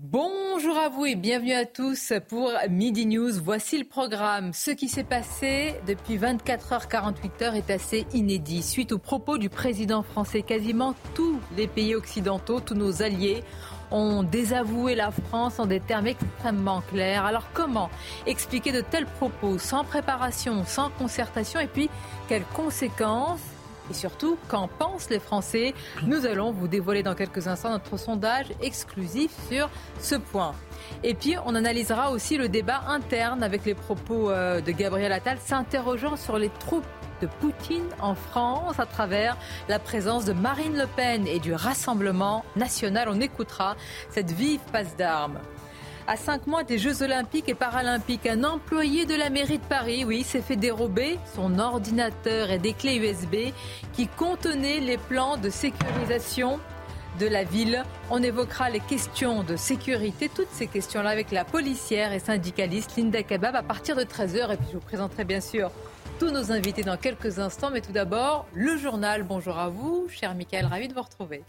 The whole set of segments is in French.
Bonjour à vous et bienvenue à tous pour Midi News. Voici le programme. Ce qui s'est passé depuis 24 h 48 heures est assez inédit. Suite aux propos du président français, quasiment tous les pays occidentaux, tous nos alliés ont désavoué la France en des termes extrêmement clairs. Alors comment expliquer de tels propos sans préparation, sans concertation? Et puis quelles conséquences et surtout, qu'en pensent les Français? Nous allons vous dévoiler dans quelques instants notre sondage exclusif sur ce point. Et puis, on analysera aussi le débat interne avec les propos euh, de Gabriel Attal s'interrogeant sur les troupes de Poutine en France à travers la présence de Marine Le Pen et du Rassemblement national. On écoutera cette vive passe d'armes. À cinq mois des Jeux Olympiques et Paralympiques, un employé de la mairie de Paris, oui, s'est fait dérober son ordinateur et des clés USB qui contenaient les plans de sécurisation de la ville. On évoquera les questions de sécurité, toutes ces questions-là avec la policière et syndicaliste Linda Kebab à partir de 13h. Et puis je vous présenterai bien sûr tous nos invités dans quelques instants. Mais tout d'abord, le journal. Bonjour à vous, cher Michael, ravi de vous retrouver.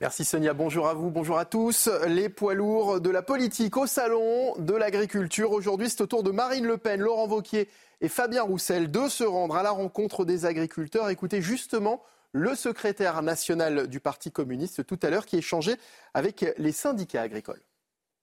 Merci Sonia, bonjour à vous, bonjour à tous. Les poids lourds de la politique au salon de l'agriculture. Aujourd'hui, c'est au tour de Marine Le Pen, Laurent Vauquier et Fabien Roussel de se rendre à la rencontre des agriculteurs. Écoutez justement le secrétaire national du Parti communiste tout à l'heure qui échangeait avec les syndicats agricoles.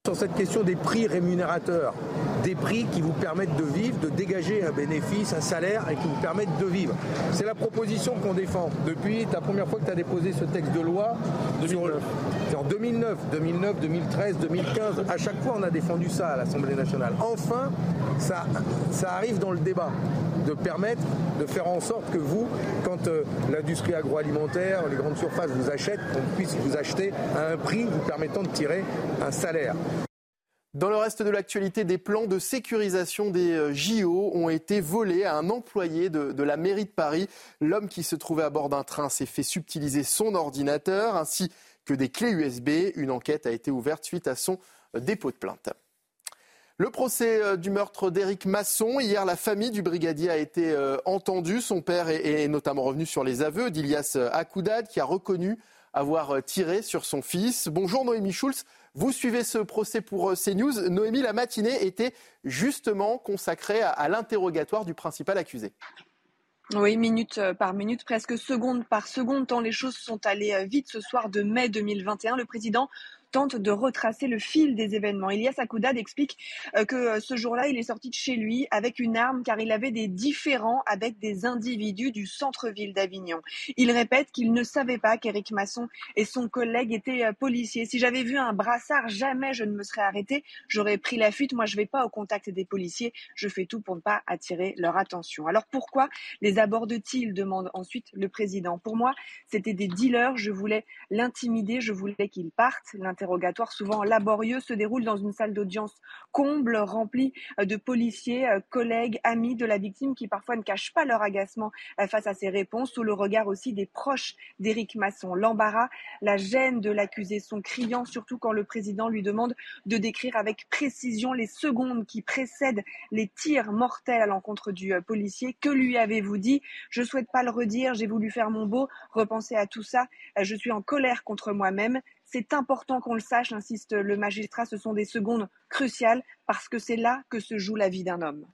Sur cette question des prix rémunérateurs, des prix qui vous permettent de vivre, de dégager un bénéfice, un salaire et qui vous permettent de vivre. C'est la proposition qu'on défend depuis la première fois que tu as déposé ce texte de loi. C'est en 2009, 2009, 2013, 2015. À chaque fois, on a défendu ça à l'Assemblée nationale. Enfin, ça, ça arrive dans le débat de permettre de faire en sorte que vous, quand euh, l'industrie agroalimentaire, les grandes surfaces vous achètent, on puisse vous acheter à un prix vous permettant de tirer un salaire. Dans le reste de l'actualité, des plans de sécurisation des euh, JO ont été volés à un employé de, la mairie de Paris. L'homme qui se trouvait à bord d'un train s'est fait subtiliser son ordinateur ainsi que des clés USB. Une enquête a été ouverte suite à son euh, dépôt de plainte. Le procès euh, du meurtre d'Éric Masson. Hier, la famille du brigadier a été entendue. Son père est, notamment revenu sur les aveux d'Ilias Akoudad, qui a reconnu avoir tiré sur son fils. Bonjour Noémie Schulz. Vous suivez ce procès pour euh, CNews. Noémie, la matinée était justement consacrée à, l'interrogatoire du principal accusé. Oui, minute euh, par minute, presque seconde par seconde, tant les choses sont allées euh, vite ce soir de mai 2021. Le président tente de retracer le fil des événements. Elias Akoudad explique euh, que euh, ce jour-là, il est sorti de chez lui avec une arme car il avait des différends avec des individus du centre-ville d'Avignon. Il répète qu'il ne savait pas qu'Éric Masson et son collègue étaient euh, policiers. Si j'avais vu un brassard, jamais je ne me serais arrêté. J'aurais pris la fuite. Moi, je ne vais pas au contact des policiers. Je fais tout pour ne pas attirer leur attention. Alors pourquoi les aborde-t-il demande ensuite le président. Pour moi, c'était des dealers. Je voulais l'intimider. Je voulais qu'il parte interrogatoire souvent laborieux se déroule dans une salle d'audience comble, remplie euh, de policiers, euh, collègues, amis de la victime qui parfois ne cachent pas leur agacement euh, face à ses réponses, sous le regard aussi des proches d'Éric Masson. L'embarras, la gêne de l'accusé sont criants, surtout quand le président lui demande de décrire avec précision les secondes qui précèdent les tirs mortels à l'encontre du policier. Que lui avez-vous dit? Je souhaite pas le redire, j'ai voulu faire mon beau, repenser à tout ça, je suis en colère contre moi-même. C'est important qu'on le sache, insiste le magistrat, ce sont des secondes cruciales parce que c'est là que se joue la vie d'un homme.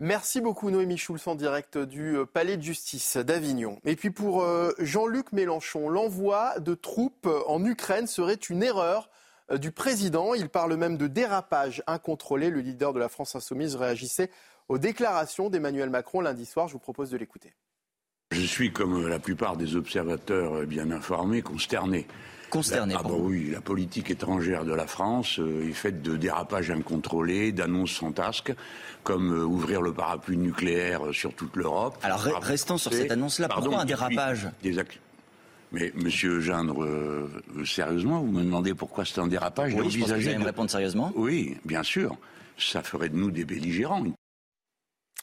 Merci beaucoup Noémie Schulz en direct du euh, Palais de justice d'Avignon. Et puis pour euh, Jean-Luc Mélenchon, l'envoi de troupes en Ukraine serait une erreur euh, du président. Il parle même de dérapage incontrôlé. Le leader de la France insoumise réagissait aux déclarations d'Emmanuel Macron lundi soir. Je vous propose de l'écouter. Je suis, comme la plupart des observateurs bien informés, consterné consterné. Ah bah oui, la politique étrangère de la France euh, est faite de dérapages incontrôlés, d'annonces fantasques, comme euh, ouvrir le parapluie nucléaire sur toute l'Europe. Alors restons sur cette annonce-là. Pourquoi un dérapage Mais Monsieur Gindre, euh, sérieusement, vous me demandez pourquoi c'est un dérapage Oui, je pense que vous allez me répondre sérieusement. Oui, bien sûr. Ça ferait de nous des belligérants.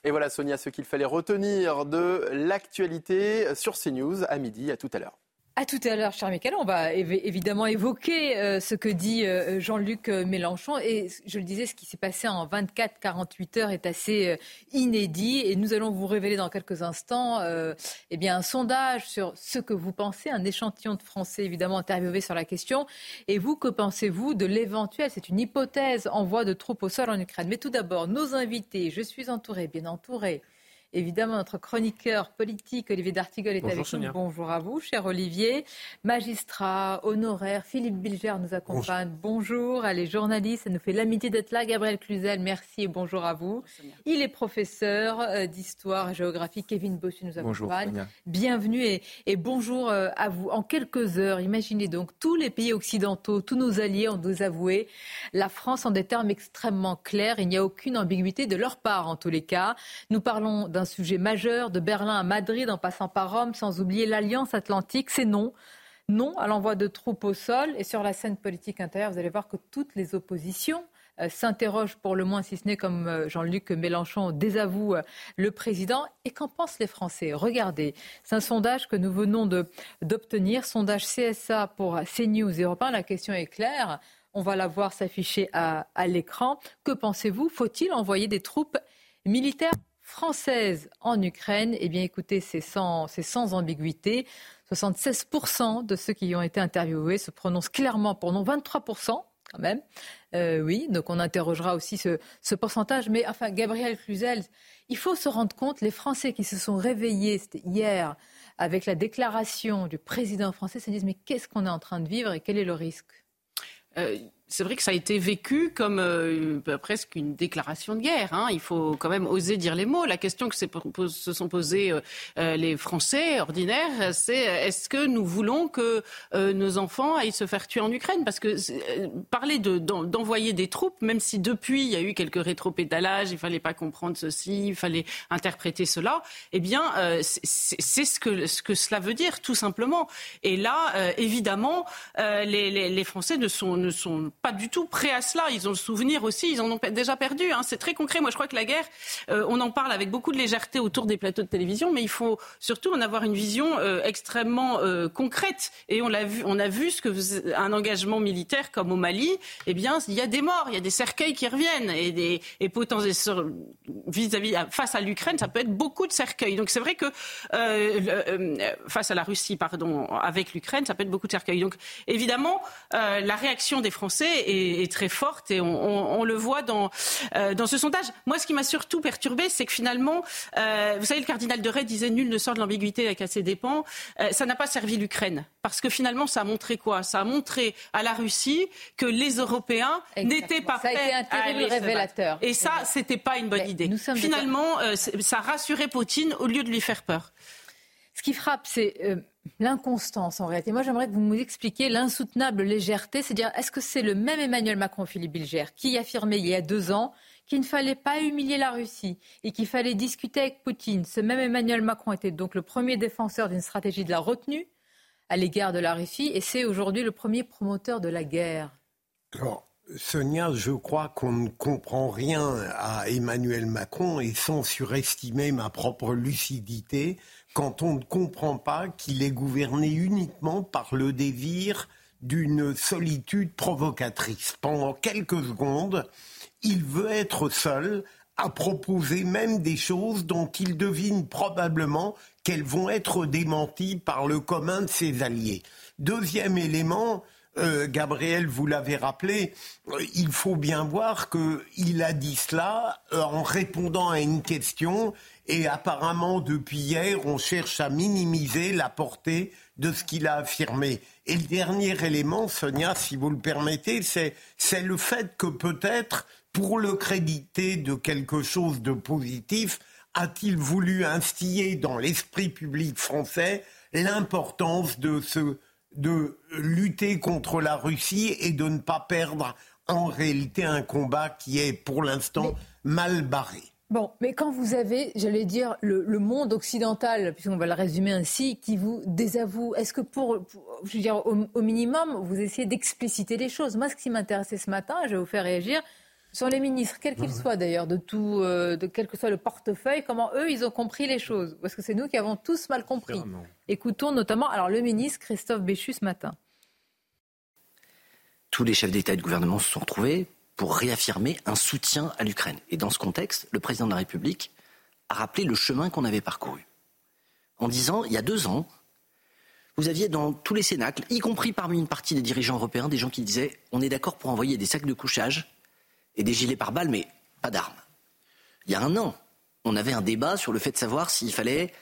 Et voilà, Sonia, ce qu'il fallait retenir de l'actualité sur CNews à midi. À tout à l'heure. À tout à l'heure, cher Michael. On va évidemment évoquer euh, ce que dit euh, Jean-Luc euh, Mélenchon. Et je le disais, ce qui s'est passé en 24-48 heures est assez inédit. Et nous allons vous révéler dans quelques instants eh bien, un sondage sur ce que vous pensez, un échantillon de Français évidemment interviewé sur la question. Et vous, que pensez-vous de l'éventuel, c'est une hypothèse, envoi de troupes au sol en Ukraine? Mais tout d'abord, nos invités, je suis entouré, bien entouré Évidemment, notre chroniqueur politique, Olivier D'Artigol, est avec nous. Bonjour à vous, cher Olivier. Magistrat, honoraire, Philippe Bilger nous accompagne. Bonjour. Elle est journaliste, elle nous fait l'amitié d'être là. Gabriel Cluzel, merci et bonjour à vous. Il est professeur euh, d'histoire et géographie. Kevin Bossu nous accompagne. Bienvenue et, et bonjour euh, à vous. En quelques heures, imaginez donc tous les pays occidentaux, tous nos alliés ont avoué la France en des termes extrêmement clairs. Il n'y a aucune ambiguïté de leur part, en tous les cas. Nous parlons d'un un sujet majeur, de Berlin à Madrid en passant par Rome, sans oublier l'Alliance Atlantique. C'est non. Non à l'envoi de troupes au sol. Et sur la scène politique intérieure, vous allez voir que toutes les oppositions euh, s'interrogent pour le moins, si ce n'est comme euh, Jean-Luc Mélenchon désavoue euh, le président. Et qu'en pensent les Français? Regardez, c'est un sondage que nous venons d'obtenir, sondage CSA pour CNews Europe La question est claire. On va la voir s'afficher à l'écran. Que pensez-vous? Faut-il envoyer des troupes militaires? Française en Ukraine, eh bien écoutez, c'est sans, ambiguïté. 76% de ceux qui ont été interviewés se prononcent clairement pour non, 23% quand même. Euh, oui, donc on interrogera aussi ce, ce, pourcentage. Mais enfin, Gabriel Cluzel, il faut se rendre compte, les Français qui se sont réveillés hier avec la déclaration du président français se disent mais qu'est-ce qu'on est en train de vivre et quel est le risque? Euh, c'est vrai que ça a été vécu comme euh, presque une déclaration de guerre. Hein. Il faut quand même oser dire les mots. La question que se sont posées euh, euh, les Français ordinaires, c'est est-ce que nous voulons que nos enfants aillent se faire tuer en Ukraine? Parce que parler d'envoyer des troupes, même si depuis il y a eu quelques rétropédalages, il fallait pas comprendre ceci, il fallait interpréter cela, eh bien c'est ce que, ce que cela veut dire tout simplement. Et là, évidemment, les, les, les, Français ne sont, ne sont pas du tout prêts à cela. Ils ont le souvenir aussi, ils en ont déjà perdu. Hein. C'est très concret. Moi, je crois que la guerre, euh, on en parle avec beaucoup de légèreté autour des plateaux de télévision, mais il faut surtout en avoir une vision euh, extrêmement euh, concrète. Et on a vu ce que un engagement militaire comme au Mali, eh bien, il y a des morts, il y a des cercueils qui reviennent et des et vis-à-vis face à l'Ukraine, ça peut être beaucoup de cercueils. Donc c'est vrai que face à la Russie, pardon, avec l'Ukraine, ça peut être beaucoup de cercueils. Donc évidemment, la réaction des Français est, très forte et on, le voit dans, euh, dans ce sondage. Moi, ce qui m'a surtout perturbé, c'est que finalement, euh, vous savez, le cardinal de Ray disait nul ne sort de l'ambiguïté avec assez dépens. Euh, ça n'a pas servi l'Ukraine. Parce que finalement, ça a montré quoi? Ça a montré à la Russie que les Européens n'étaient pas prêts ça a été un révélateur. Et ça, c'était pas une bonne idée. Finalement, ça rassurait Poutine au lieu de lui faire peur. Ce qui frappe, c'est l'inconstance en réalité. Moi, j'aimerais que vous nous expliquiez l'insoutenable légèreté. C'est-à-dire, est-ce que c'est le même Emmanuel Macron, Philippe Bilger, qui affirmait il y a deux ans qu'il ne fallait pas humilier la Russie et qu'il fallait discuter avec Poutine? Ce même Emmanuel Macron était donc le premier défenseur d'une stratégie de la retenue à l'égard de la Russie et c'est aujourd'hui le premier promoteur de la guerre. Alors, Sonia, je crois qu'on ne comprend rien à Emmanuel Macron et sans surestimer ma propre lucidité, quand on ne comprend pas qu'il est gouverné uniquement par le désir d'une solitude provocatrice. Pendant quelques secondes, il veut être seul à proposer même des choses dont il devine probablement qu'elles vont être démenties par le commun de ses alliés. Deuxième élément, euh, Gabriel, vous l'avez rappelé, euh, il faut bien voir qu'il a dit cela euh, en répondant à une question et apparemment, depuis hier, on cherche à minimiser la portée de ce qu'il a affirmé. Et le dernier élément, Sonia, si vous le permettez, c'est, c'est le fait que peut-être, pour le créditer de quelque chose de positif, a-t-il voulu instiller dans l'esprit public français l'importance de, ce, de lutter contre la Russie et de ne pas perdre en réalité un combat qui est pour l'instant mal barré. Bon, mais quand vous avez, j'allais dire, le, monde occidental, puisqu'on va le résumer ainsi, qui vous désavoue, est-ce que pour, je veux dire, au, minimum, vous essayez d'expliciter les choses? Moi, ce qui m'intéressait ce matin, je vais vous faire réagir, sont les ministres, quels qu'ils soient d'ailleurs, de tout, euh, de quel que soit le portefeuille, comment eux, ils ont compris les choses Parce que c'est nous qui avons tous mal compris. Écoutons notamment, alors le ministre Christophe Béchu ce matin. Tous les chefs d'État et de gouvernement se sont retrouvés pour réaffirmer un soutien à l'Ukraine. Et dans ce contexte, le président de la République a rappelé le chemin qu'on avait parcouru. En disant, il y a deux ans, vous aviez dans tous les cénacles, y compris parmi une partie des dirigeants européens, des gens qui disaient on est d'accord pour envoyer des sacs de couchage et des gilets pare-balles, mais pas d'armes. Il y a un an, on avait un débat sur le fait de savoir s'il fallait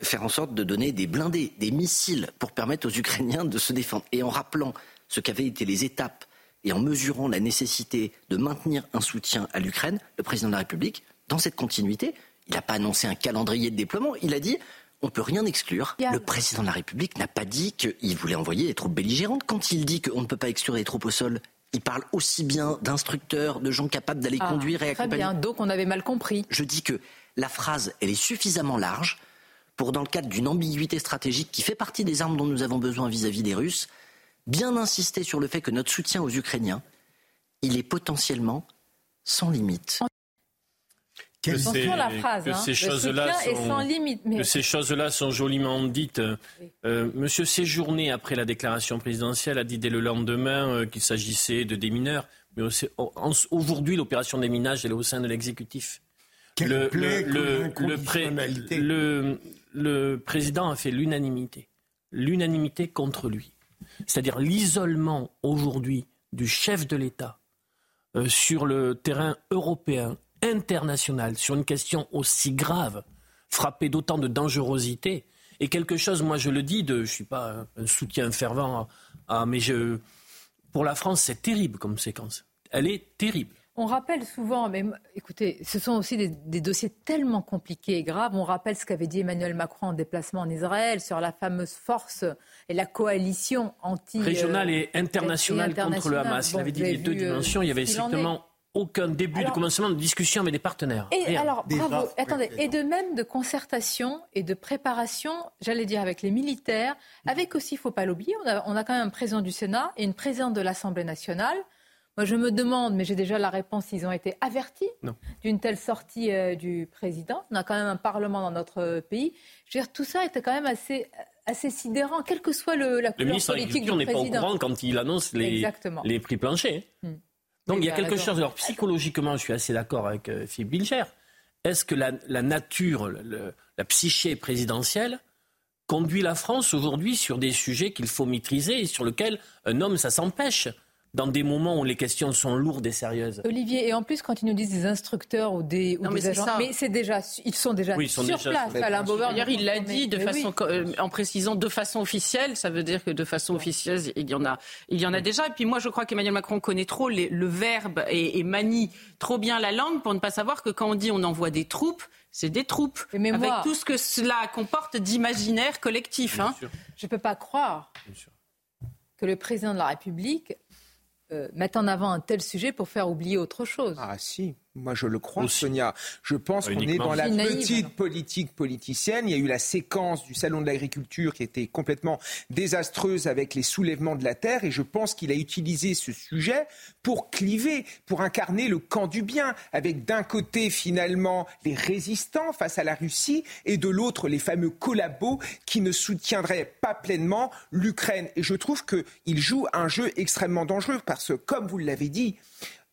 faire en sorte de donner des blindés, des missiles pour permettre aux Ukrainiens de se défendre. Et en rappelant ce qu'avaient été les étapes et en mesurant la nécessité de maintenir un soutien à l'Ukraine, le président de la République, dans cette continuité, il n'a pas annoncé un calendrier de déploiement, il a dit on ne peut rien exclure. Le président de la République n'a pas dit qu'il voulait envoyer des troupes belligérantes. Quand il dit qu'on ne peut pas exclure des troupes au sol, il parle aussi bien d'instructeurs, de gens capables d'aller ah, conduire et accompagner. Très bien, donc on avait mal compris. Je dis que la phrase, elle est suffisamment large pour, dans le cadre d'une ambiguïté stratégique qui fait partie des armes dont nous avons besoin vis à -vis des Russes, bien insister sur le fait que notre soutien aux Ukrainiens, il est potentiellement sans limite. Que ces, la phrase, que hein. ces choses-là sont, joliment dites. Euh, Monsieur Séjourné, après la déclaration présidentielle, a dit dès le lendemain euh, qu'il s'agissait de démineurs. Mais aujourd'hui, l'opération des minages est au sein de l'exécutif. Le, le, le président a fait l'unanimité. L'unanimité contre lui c'est-à-dire l'isolement aujourd'hui du chef de l'État euh, sur le terrain européen, international, sur une question aussi grave, frappée d'autant de dangerosité, et quelque chose, moi je le dis, de, je ne suis pas un soutien fervent, mais je, pour la France, c'est terrible comme séquence. Elle est terrible. On rappelle souvent, mais écoutez, ce sont aussi des, dossiers tellement compliqués et graves. On rappelle ce qu'avait dit Emmanuel Macron en déplacement en Israël sur la fameuse force et la coalition anti régionale et internationale contre le Hamas. il avait dit les deux euh, dimensions. Il y avait strictement aucun début de commencement de discussion avec des partenaires. Et alors, bravo. Attendez, et de même de concertation et de préparation, j'allais dire avec les militaires, avec aussi, il ne faut pas l'oublier, on a, on a quand même un président du Sénat et une présidente de l'Assemblée nationale moi, je me demande, mais j'ai déjà la réponse, s'ils ont été avertis d'une telle sortie euh, du président. On a quand même un parlement dans notre pays. Je veux dire, tout ça était quand même assez, assez sidérant, quel que soit le, la couleur politique du. Le ministre n'est pas au courant quand il annonce les, les prix planchers. Hmm. Donc il y a quelque chose. Alors psychologiquement, je suis assez d'accord avec euh, Philippe Bilger. Est-ce que la, la nature, la psyché présidentielle conduit la France aujourd'hui sur des sujets qu'il faut maîtriser et sur lesquels un homme, ça s'empêche? Dans des moments où les questions sont lourdes et sérieuses. Olivier, et en plus, quand ils nous disent des instructeurs ou des, ou agents, mais c'est déjà, ils sont déjà sur place. Alain Bauer, il l'a dit de façon, euh, en précisant de façon officielle. Ça veut dire que de façon officieuse, il y en a, il y en a déjà. Et puis moi, je crois qu'Emmanuel Macron connaît trop le verbe et, manie trop bien la langue pour ne pas savoir que quand on dit on envoie des troupes, c'est des troupes, avec tout ce que cela comporte d'imaginaire collectif. Hein. Je ne peux pas croire que le président de la République mettre en avant un tel sujet pour faire oublier autre chose. Ah si, moi, je le crois, Sonia. Je pense qu'on est dans la petite politique politicienne. Il y a eu la séquence du Salon de l'agriculture qui était complètement désastreuse avec les soulèvements de la terre. Et je pense qu'il a utilisé ce sujet pour cliver, pour incarner le camp du bien, avec d'un côté, finalement, les résistants face à la Russie et de l'autre, les fameux collabos qui ne soutiendraient pas pleinement l'Ukraine. Et je trouve qu'il joue un jeu extrêmement dangereux parce que, comme vous l'avez dit,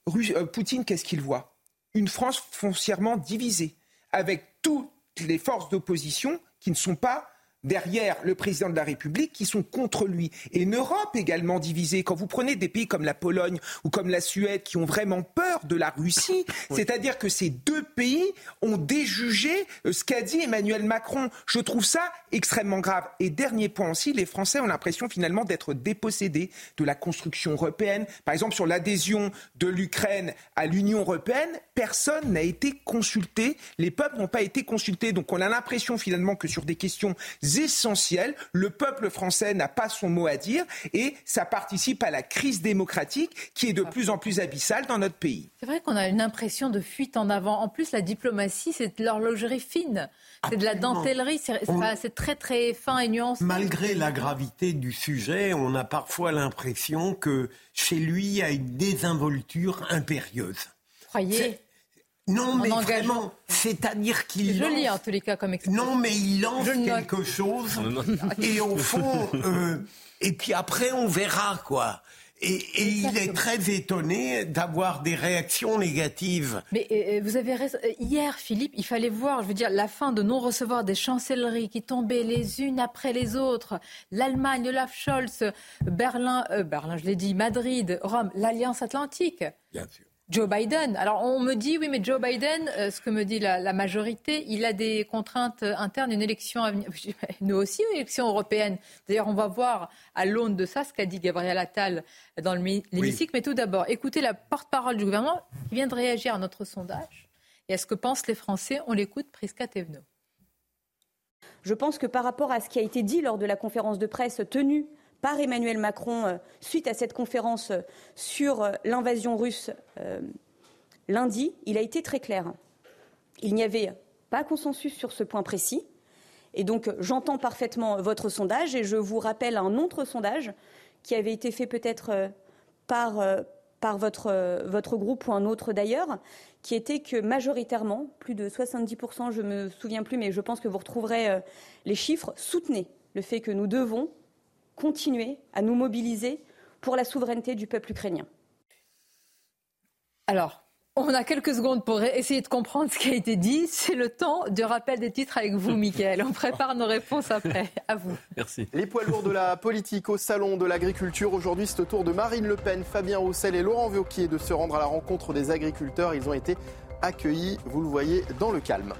euh, Poutine, qu'est-ce qu'il voit? Une France foncièrement divisée, avec toutes les forces d'opposition qui ne sont pas derrière le président de la République qui sont contre lui. Et une Europe également divisée. Quand vous prenez des pays comme la Pologne ou comme la Suède qui ont vraiment peur de la Russie, c'est-à-dire que ces deux pays ont déjugé euh, ce qu'a dit Emmanuel Macron. Je trouve ça extrêmement grave. Et dernier point aussi, les Français ont l'impression finalement d'être dépossédés de la construction européenne. Par exemple, sur l'adhésion de l'Ukraine à l'Union européenne, personne n'a été consulté. Les peuples n'ont pas été consultés. Donc on a l'impression finalement que sur des questions essentielles. Le peuple français n'a pas son mot à dire et ça participe à la crise démocratique qui est de plus en plus abyssale dans notre pays. C'est vrai qu'on a une impression de fuite en avant. En plus, la diplomatie, c'est de l'horlogerie fine. C'est de la dentellerie, c'est très très fin et nuancé. Malgré la gravité du sujet, on a parfois l'impression que chez lui, il y a une désinvolture impérieuse. Croyez non, mais vraiment, c'est-à-dire qu'il lance... lis en tous les cas comme expression. Non, mais il lance quelque chose et au fond, euh, et puis après on verra quoi. Et, il est très étonné d'avoir des réactions négatives. Mais euh, vous avez raison. Euh, hier, Philippe, il fallait voir, je veux dire, la fin de non-recevoir des chancelleries qui tombaient les unes après les autres. L'Allemagne, Olaf Scholz, Berlin, Berlin, je l'ai dit, Madrid, Rome, l'Alliance Atlantique. Bien sûr. Joe Biden. Alors on me dit, oui, mais Joe Biden, euh, ce que me dit la, majorité, il a des contraintes internes, une élection à venir. Nous aussi, une élection européenne. D'ailleurs, on va voir à l'aune de ça ce qu'a dit Gabriel Attal dans l'hémicycle. Mais tout d'abord, écoutez la porte-parole du gouvernement qui vient de réagir à notre sondage et à ce que pensent les Français. On l'écoute, Prisca Thévenot. Je pense que par rapport à ce qui a été dit lors de la conférence de presse tenue par Emmanuel Macron euh, suite à cette conférence euh, sur euh, l'invasion russe lundi, il a été très clair. Il n'y avait pas consensus sur ce point précis. Et donc, j'entends parfaitement votre sondage et je vous rappelle un autre sondage qui avait été fait peut-être par, par votre, votre groupe ou un autre d'ailleurs, qui était que majoritairement, plus de 70%, je ne me souviens plus, mais je pense que vous retrouverez les chiffres, soutenaient le fait que nous devons continuer à nous mobiliser pour la souveraineté du peuple ukrainien. Alors, on a quelques secondes pour essayer de comprendre ce qui a été dit. C'est le temps du rappel des titres avec vous, Mickaël. On prépare nos réponses après. À vous. Merci. Les poids lourds de la politique au Salon de l'agriculture. Aujourd'hui, c'est au tour de Marine Le Pen, Fabien Roussel et Laurent Wauquiez de se rendre à la rencontre des agriculteurs. Ils ont été accueillis, vous le voyez, dans le calme.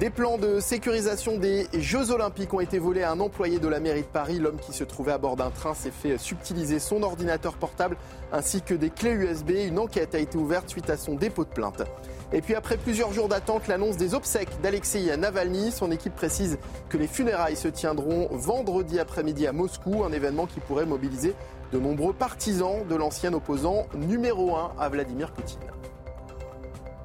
Des plans de sécurisation des Jeux Olympiques ont été volés à un employé de la mairie de Paris. L'homme qui se trouvait à bord d'un train s'est fait subtiliser son ordinateur portable ainsi que des clés USB. Une enquête a été ouverte suite à son dépôt de plainte. Et puis après plusieurs jours d'attente, l'annonce des obsèques d'Alexei Navalny. Son équipe précise que les funérailles se tiendront vendredi après-midi à Moscou, un événement qui pourrait mobiliser de nombreux partisans de l'ancien opposant numéro 1 à Vladimir Poutine.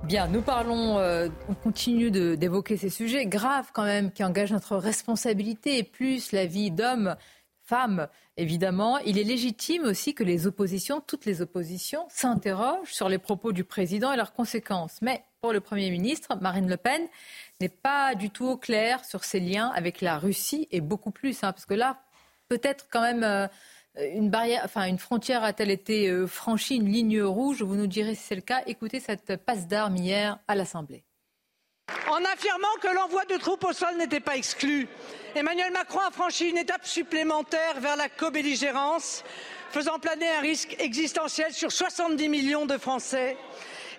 Bien, nous parlons, euh, on continue d'évoquer ces sujets graves quand même qui engagent notre responsabilité et plus la vie d'hommes, femmes, évidemment. Il est légitime aussi que les oppositions, toutes les oppositions, s'interrogent sur les propos du président et leurs conséquences. Mais pour le Premier ministre, Marine Le Pen n'est pas du tout au clair sur ses liens avec la Russie et beaucoup plus, hein, parce que là, peut-être quand même. Euh, une barrière, enfin une frontière a-t-elle été euh, franchie, une ligne rouge? Vous nous direz si c'est le cas. Écoutez cette passe d'armes hier à l'Assemblée. En affirmant que l'envoi de troupes au sol n'était pas exclu, Emmanuel Macron a franchi une étape supplémentaire vers la co-belligérance, faisant planer un risque existentiel sur 70 millions de Français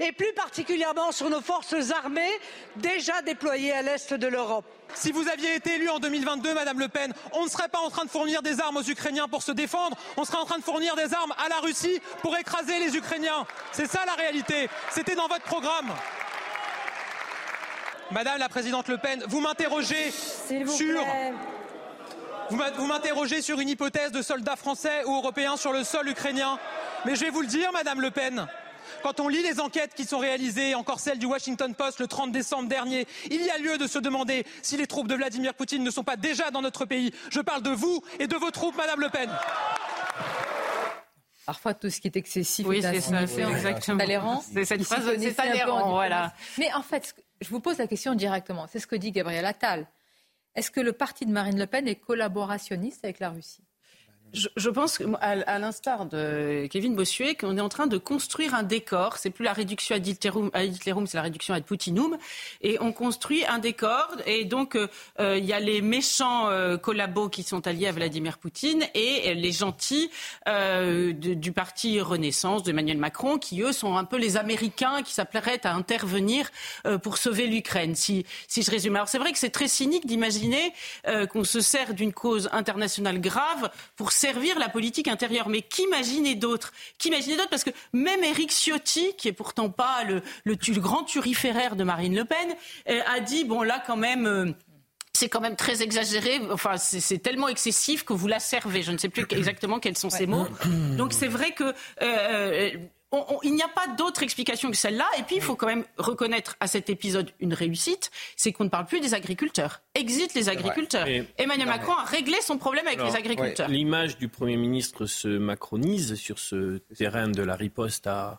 et plus particulièrement sur nos forces armées déjà déployées à l'est de l'Europe. Si vous aviez été élu en 2022, Madame Le Pen, on ne serait pas en train de fournir des armes aux Ukrainiens pour se défendre, on serait en train de fournir des armes à la Russie pour écraser les Ukrainiens. C'est ça la réalité. C'était dans votre programme. Madame la Présidente Le Pen, vous m'interrogez sur... Vous m'interrogez sur une hypothèse de soldats français ou européens sur le sol ukrainien. Mais je vais vous le dire, Madame Le Pen, quand on lit les enquêtes qui sont réalisées, encore celle du Washington Post le 30 décembre dernier, il y a lieu de se demander si les troupes de Vladimir Poutine ne sont pas déjà dans notre pays. Je parle de vous et de vos troupes, Madame Le Pen. Parfois, tout ce qui est excessif oui, ça, exactement. C'est cette phrase, c'est voilà. Mais en fait, je vous pose la question directement. C'est ce que dit Gabriel Attal. Est-ce que le parti de Marine Le Pen est collaborationniste avec la Russie? Je, pense, à, l'instar de Kevin Bossuet, qu'on est en train de construire un décor. C'est plus la réduction ad Hitlerum, c'est la réduction ad Putinum. Et on construit un décor. Et donc, euh, euh, il y a les méchants euh, collabos qui sont alliés à Vladimir Poutine et les gentils du parti Renaissance d'Emmanuel Macron, qui eux sont un peu les Américains qui s'appelleraient à intervenir pour sauver l'Ukraine. Si, si je résume. Alors c'est vrai que c'est très cynique d'imaginer qu'on se sert d'une cause internationale grave pour servir la politique intérieure. Mais qu'imaginer d'autres? Qu'imaginer d'autres? Parce que même Éric Ciotti, qui est pourtant pas le, le, grand turiféraire de Marine Le Pen, euh, a dit bon là quand même. Euh, c'est quand même très exagéré. Enfin, c'est tellement excessif que vous la servez. Je ne sais plus exactement quels sont ces mots. Donc c'est vrai que euh, il n'y a pas d'autre explication que celle-là. Et puis, il faut quand même reconnaître à cet épisode une réussite, c'est qu'on ne parle plus des agriculteurs. Exit les agriculteurs. Emmanuel Macron a réglé son problème avec les agriculteurs. L'image du Premier ministre se macronise sur ce terrain de la riposte à,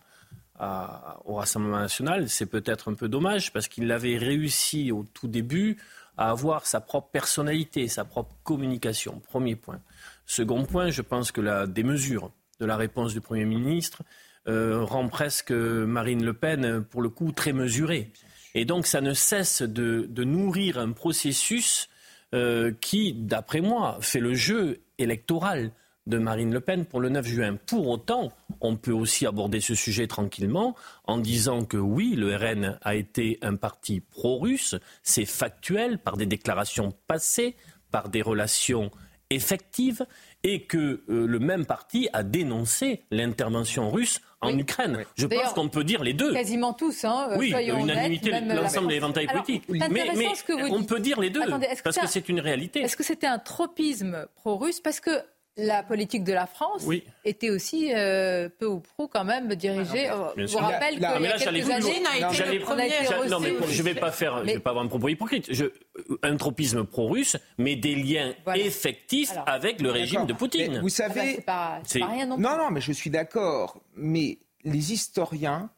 au Rassemblement national. C'est peut-être un peu dommage parce qu'il avait réussi au tout début à avoir sa propre personnalité, sa propre communication. Premier point. Second point, je pense que la démesure de la réponse du Premier ministre rend presque Marine Le Pen, pour le coup, très mesurée. Et donc, ça ne cesse de, nourrir un processus euh, qui, d'après moi, fait le jeu électoral de Marine Le Pen pour le 9 juin. Pour autant, on peut aussi aborder ce sujet tranquillement en disant que oui, le RN a été un parti pro-russe, c'est factuel par des déclarations passées, par des relations effectives, et que euh, le même parti a dénoncé l'intervention russe en Ukraine. Je pense qu'on peut dire les deux. Quasiment tous, hein, euh, Oui, unanimité de l'ensemble des éventails politiques. Mais, on peut dire les deux, parce que c'est une réalité. Est-ce que c'était un tropisme pro-russe? Parce que la politique de la France était aussi euh, peu ou prou quand même dirigée. Ah je vous rappelle qu'il y a quelques années, non, mais je ne vais pas faire, je vais pas avoir un propos hypocrite. Je, un tropisme pro-russe, mais des liens effectifs avec le régime de Poutine. vous savez, ah bah, pas, rien non, non, non, mais je suis d'accord. Mais les historiens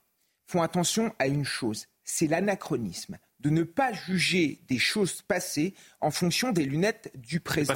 font attention à une chose, c'est l'anachronisme de ne pas juger des choses passées en fonction des lunettes du présent.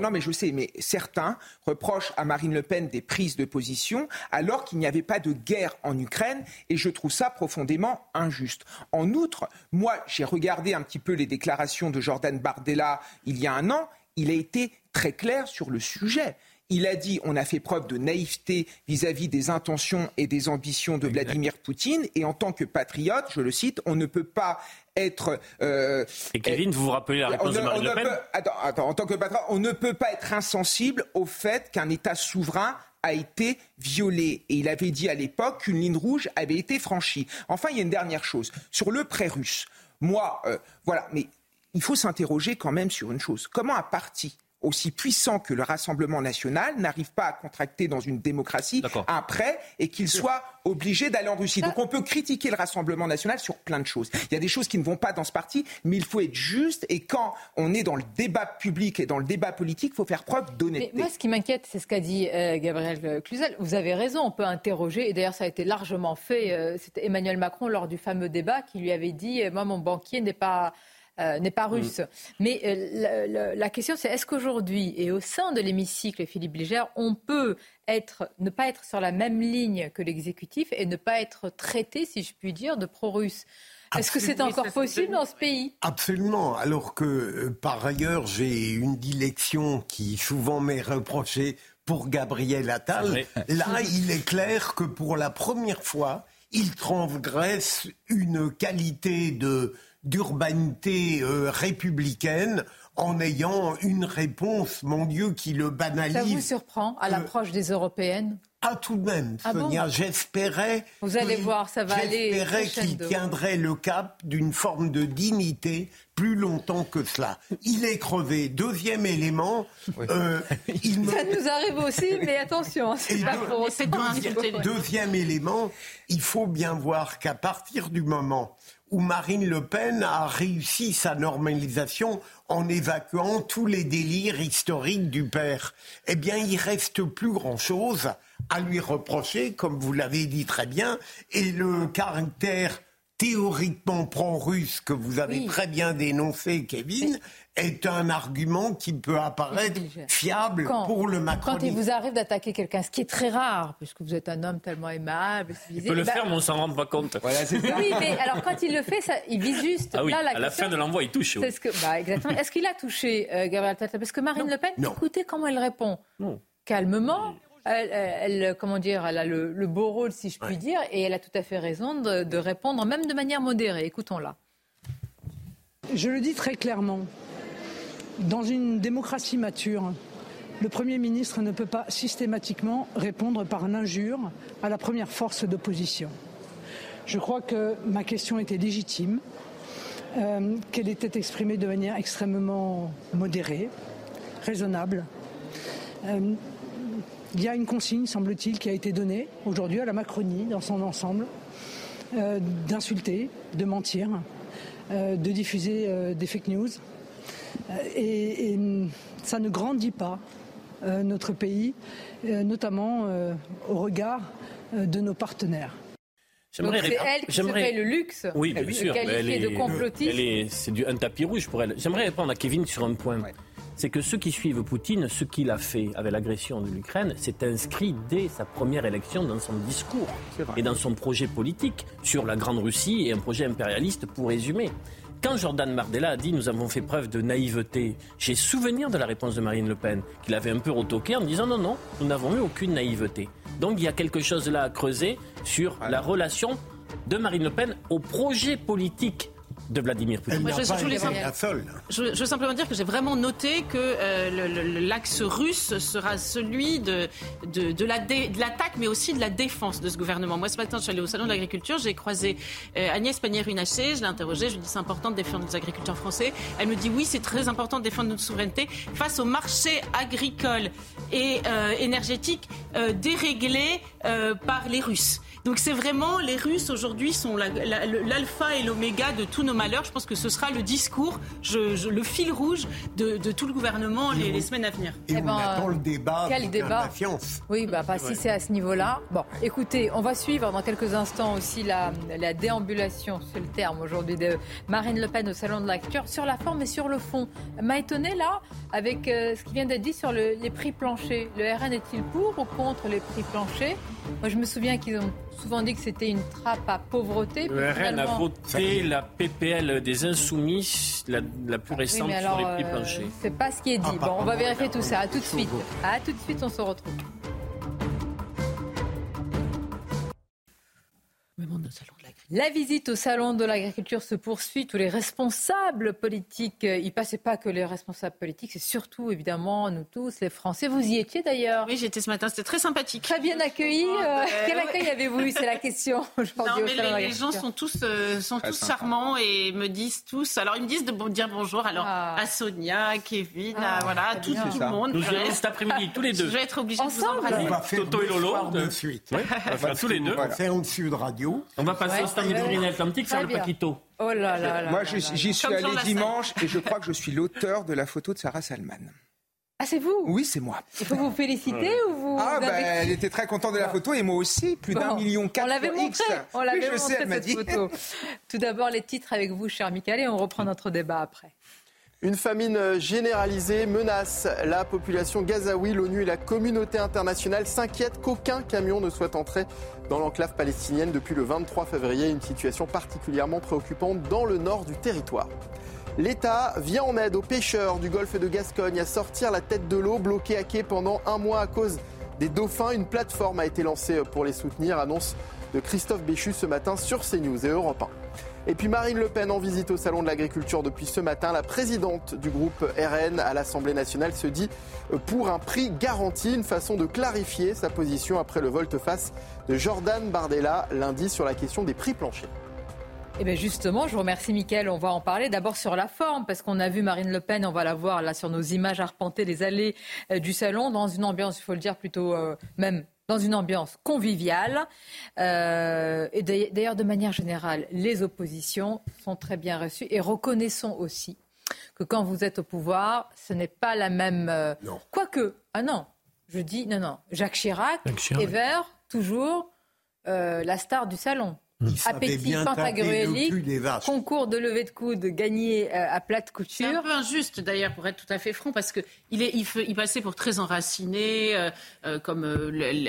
non, mais je sais, mais certains reprochent à Marine Le Pen des prises de position alors qu'il n'y avait pas de guerre en Ukraine et je trouve ça profondément injuste. En outre, moi, j'ai regardé un petit peu les déclarations de Jordan Bardella il y a un an. Il a été très clair sur le sujet. Il a dit on a fait preuve de naïveté vis-à-vis des intentions et des ambitions de Vladimir Poutine et en tant que patriote, je le cite, on ne peut pas être. Euh, et Kevin, vous vous rappelez la réponse de Marine Le Pen attends, en tant que patron, on ne peut pas être insensible au fait qu'un État souverain a été violé. Et il avait dit à l'époque qu'une ligne rouge avait été franchie. Enfin, il y a une dernière chose. Sur le prêt russe, moi, euh, voilà, mais il faut s'interroger quand même sur une chose. Comment un parti aussi puissant que le Rassemblement national n'arrive pas à contracter dans une démocratie un prêt et qu'il soit obligé d'aller en Russie. Donc on peut critiquer le Rassemblement national sur plein de choses. Il y a des choses qui ne vont pas dans ce parti, mais il faut être juste et quand on est dans le débat public et dans le débat politique, il faut faire preuve d'honnêteté. Moi, ce qui m'inquiète, c'est ce qu'a dit euh, Gabriel Cluzel. Vous avez raison, on peut interroger, et d'ailleurs ça a été largement fait. Euh, C'était Emmanuel Macron lors du fameux débat qui lui avait dit, euh, moi mon banquier n'est pas euh, n'est pas mm. russe. Mais euh, la, question, c'est est-ce qu'aujourd'hui, et au sein de l'hémicycle, Philippe Légère, on peut être, ne pas être sur la même ligne que l'exécutif et ne pas être traité, si je puis dire, de pro-russe? Est-ce que c'est encore possible dans ce pays? Absolument. Alors que, euh, par ailleurs, j'ai une dilection qui souvent m'est reprochée pour Gabriel Attal. Là, il est clair que pour la première fois, il transgresse une qualité de d'urbanité euh, républicaine en ayant une réponse, mon Dieu, qui le banalise. Ça vous surprend à euh, l'approche des européennes? Ah, tout de même, ah Sonia, j'espérais. Vous allez voir, ça va aller. J'espérais qu'il tiendrait le cap d'une forme de dignité plus longtemps que cela. Il est crevé. Deuxième élément. Euh, ça nous arrive aussi, mais attention, c'est pas pour Deuxième élément, il faut bien voir qu'à partir du moment où Marine Le Pen a réussi sa normalisation en évacuant tous les délires historiques du père. Eh bien, il reste plus grand-chose à lui reprocher, comme vous l'avez dit très bien, et le caractère théoriquement pro-russe que vous avez très bien dénoncé, Kevin, est un argument qui peut apparaître fiable pour le Macron. Quand il vous arrive d'attaquer quelqu'un, ce qui est très rare, puisque vous êtes un homme tellement aimable. Il peut le bah faire, mais on s'en rend pas compte. oui, mais alors quand il le fait, ça, il vise juste. Ah oui, à la fin de l'envoi, il touche. Est-ce que, bah, exactement. Est-ce qu'il a touché euh, Gabriel Attal? Parce que Marine Le Pen, écoutez comment elle répond. Calmement. Elle, comment dire, elle a le, beau rôle, si je puis dire, et elle a tout à fait raison de, de répondre, même de manière modérée. Écoutons-la. Je le dis très clairement. Dans une démocratie mature, le Premier ministre ne peut pas systématiquement répondre par l'injure à la première force d'opposition. Je crois que ma question était légitime. qu'elle était exprimée de manière extrêmement modérée, raisonnable. il y a une consigne, semble-t-il, qui a été donnée aujourd'hui à la Macronie dans son ensemble, d'insulter, de mentir, de diffuser des fake news. Et ça ne grandit pas euh, notre pays, euh, notamment euh, au regard de nos partenaires. c'est elle qui se fait le luxe oui, bien sûr, de complotiste. C'est un tapis rouge pour elle. J'aimerais répondre à Kevin sur un point. C'est que ceux qui suivent Poutine, ce qu'il a fait avec l'agression de l'Ukraine, c'est inscrit dès sa première élection dans son discours et dans son projet politique sur la Grande Russie et un projet impérialiste pour résumer. Quand Jordan Mardella a dit nous avons fait preuve de naïveté, j'ai souvenir de la réponse de Marine Le Pen, qu'il avait un peu retoqué en disant non, non, nous n'avons eu aucune naïveté. Donc il y a quelque chose là à creuser sur la relation de Marine Le Pen au projet politique de Vladimir Poutine. je, veux simplement dire que j'ai vraiment noté que euh, l'axe russe sera celui de, de, l'attaque, mais aussi de la défense de ce gouvernement. Moi, ce matin, je suis allée au Salon de l'Agriculture, j'ai croisé euh, Agnès Pannier-Runacher, je l'ai interrogée, je lui ai dit c'est important de défendre nos agriculteurs français. Elle me dit oui, c'est très important de défendre notre souveraineté face au marché agricole et euh, énergétique déréglé par les Russes. Donc c'est vraiment, les Russes aujourd'hui sont l'alpha et l'oméga de tous nos malheurs. Je pense que ce sera le discours, le fil rouge de, tout le gouvernement les, semaines à venir. Et, eh on ben, attend le débat quel débat Oui, bah, pas si c'est à ce niveau-là. Bon, écoutez, on va suivre dans quelques instants aussi la, déambulation, c'est le terme aujourd'hui, de Marine Le Pen au Salon de la sur la forme et sur le fond. M'a étonné là, avec euh, ce qui vient d'être dit sur les prix planchers. Le RN est-il pour ou contre les prix planchers? Moi, je me souviens qu'ils ont souvent dit que c'était une trappe à pauvreté. Le RN a voté la PPL des Insoumis, la, plus récente sur les prix euh, c'est pas ce qui est dit. Ah, bon, on va vérifier tout ça. À tout de suite. À tout de suite, on se retrouve. La visite au salon de l'agriculture se poursuit. Tous les responsables politiques euh, y passaient pas que les responsables politiques, c'est surtout évidemment nous tous, les Français. Vous y étiez d'ailleurs Oui, j'étais ce matin. C'était très sympathique. Très bien accueilli. Euh, euh, quel accueil avez-vous eu? C'est la question aujourd'hui. les, gens sont tous, sont tous charmants et me disent tous. Alors ils me disent de dire bonjour. Alors ah. à Sonia, Kevin, à, ah, voilà, tout, tout, le monde. Nous irons cet après-midi tous les deux. Je vais être obligée de vous embrasser. On va faire Toto et Lolo de suite. on va faire tous les deux. On va faire une sud radio. On va passer Atlantique sur le Paquito. Oh là là Moi, j'y suis allé dimanche et je crois que je suis l'auteur de la photo de Sarah Salman. Ah, c'est vous? Oui, c'est moi. Il faut vous féliciter ou vous. Ah, ben, elle était très contente de la photo et moi aussi, plus d'un million quatre. On l'avait montré, on l'avait montré cette photo. Tout d'abord, les titres avec vous, cher Michael, et on reprend notre débat après. Une famine généralisée menace la population gazaoui. L'ONU et la communauté internationale s'inquiètent qu'aucun camion ne soit entré dans l'enclave palestinienne depuis le 23 février. Une situation particulièrement préoccupante dans le nord du territoire. L'État vient en aide aux pêcheurs du golfe de Gascogne à sortir la tête de l'eau, bloquée à quai pendant un mois à cause des dauphins. Une plateforme a été lancée pour les soutenir, annonce de Christophe Béchu ce matin sur CNews et Europe 1. Et puis Marine Le Pen en visite au Salon de l'Agriculture depuis ce matin. La présidente du groupe RN à l'Assemblée nationale se dit pour un prix garanti, une façon de clarifier sa position après le volte-face de Jordan Bardella lundi sur la question des prix planchers. Eh bien justement, je vous remercie Mickaël. On va en parler d'abord sur la forme, parce qu'on a vu Marine Le Pen, on va la voir là sur nos images arpenter les allées euh, du salon dans une ambiance, il faut le dire, plutôt euh, même dans une ambiance conviviale. Euh, et d'ailleurs, de manière générale, les oppositions sont très bien reçues. Et reconnaissons aussi que quand vous êtes au pouvoir, ce n'est pas la même. Euh, quoique, ah non, je dis non, non. Jacques Chirac, Jacques Vert, toujours euh, la star du salon. Appétit pantagruélique, concours de levée de coude gagné euh, à plate couture. C'est un peu injuste d'ailleurs, pour être tout à fait franc, parce qu'il il, il, passait pour très enraciné, euh, euh, comme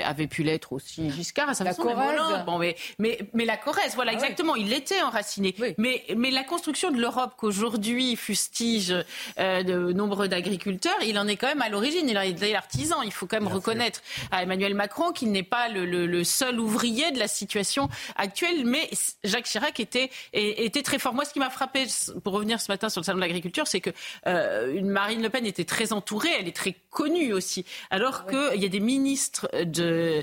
avait pu l'être aussi Giscard à sa la Corrèze. Bon, mais, mais, mais, la Corrèze, voilà, ah exactement, il était enraciné. Mais, mais la construction de l'Europe qu'aujourd'hui fustige de nombreux d'agriculteurs, il en est quand même à l'origine, il est l'artisan. Il faut quand même reconnaître à Emmanuel Macron qu'il n'est pas le, le seul ouvrier de la situation actuelle mais Jacques Chirac était, était très fort. Moi, ce qui m'a frappé, pour revenir ce matin sur le salon de l'agriculture, c'est que euh, une Marine Le Pen était très entourée, elle est très connue aussi, alors qu'il y a des ministres euh,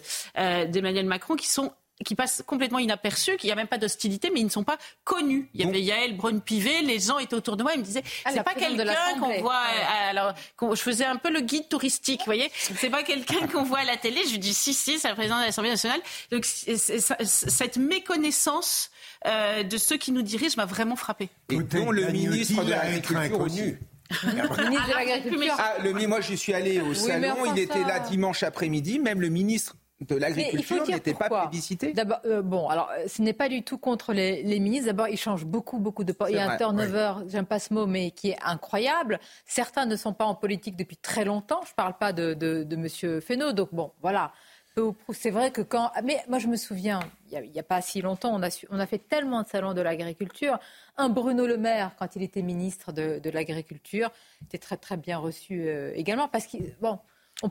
d'Emmanuel Macron qui sont qui passent complètement inaperçus, qu'il n'y a même pas d'hostilité, mais ils ne sont pas connus. Il y avait Yael Brun-Pivet, les gens étaient autour de moi, ils me disaient, ah, c'est pas quelqu'un qu'on voit. Alors, je faisais un peu le guide touristique, vous voyez. C'est pas quelqu'un qu'on voit à la télé. Je lui dis, si, si, c'est le président de l'Assemblée nationale. Donc, cette méconnaissance euh, de ceux qui nous dirigent m'a vraiment frappé. Et dont le ministre de l'Agriculture aussi. Ah, le, moi, je suis allé au salon, il était là dimanche après-midi, même le ministre de l'agriculture n'était pas plébiscité D'abord, euh, bon, alors euh, ce n'est pas du tout contre les, ministres. D'abord, ils changent beaucoup, beaucoup de postes. Il y a un turnover, j'aime pas ce mot, mais qui est incroyable. Certains ne sont pas en politique depuis très longtemps. Je ne parle pas de, de, de M. Fesneau. Donc bon, voilà. C'est vrai que quand. Mais moi, je me souviens, il n'y a, pas si longtemps, on a, on a fait tellement de salons de l'agriculture. Un Bruno Le Maire, quand il était ministre de, de l'Agriculture, était très, très bien reçu euh, également. Parce que, bon,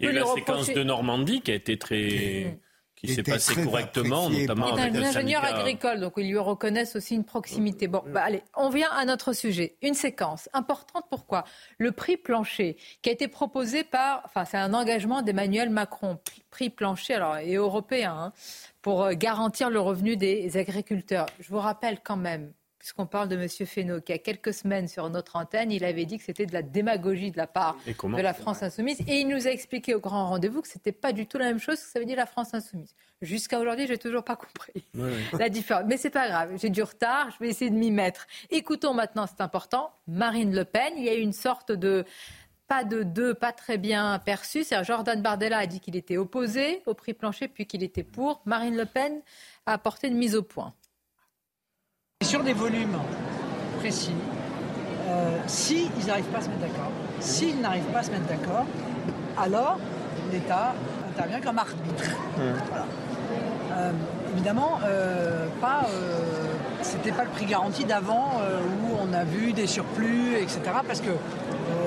et la séquence de Normandie qui a été très qui s'est passé correctement, notamment avec un ingénieur agricole, donc ils lui reconnaissent aussi une proximité. Bon, bah, allez, on vient à notre sujet. Une séquence importante. Pourquoi? Le prix plancher qui a été proposé par, enfin, c'est un engagement d'Emmanuel Macron, prix plancher, alors et européen, hein, pour euh, garantir le revenu des agriculteurs. Je vous rappelle quand même puisqu'on parle de M. Fesneau, qui a quelques semaines sur notre antenne, il avait dit que c'était de la démagogie de la part de la France insoumise. Et il nous a expliqué au grand rendez-vous que ce n'était pas du tout la même chose que ça veut dire la France insoumise. Jusqu'à aujourd'hui, je n'ai toujours pas compris la différence. Mais c'est pas grave, j'ai du retard, je vais essayer de m'y mettre. Écoutons maintenant, c'est important, Marine Le Pen. Il y a eu une sorte de pas de deux, pas très bien perçu. C'est Jordan Bardella a dit qu'il était opposé au prix plancher, puis qu'il était pour. Marine Le Pen a apporté une mise au point. Sur des volumes précis, euh, s'ils n'arrivent pas à se mettre d'accord, s'ils n'arrivent pas à se mettre d'accord, alors l'État intervient comme arbitre. Euh, évidemment, euh, pas, c'était pas le prix garanti d'avant où on a vu des surplus, etc. Parce que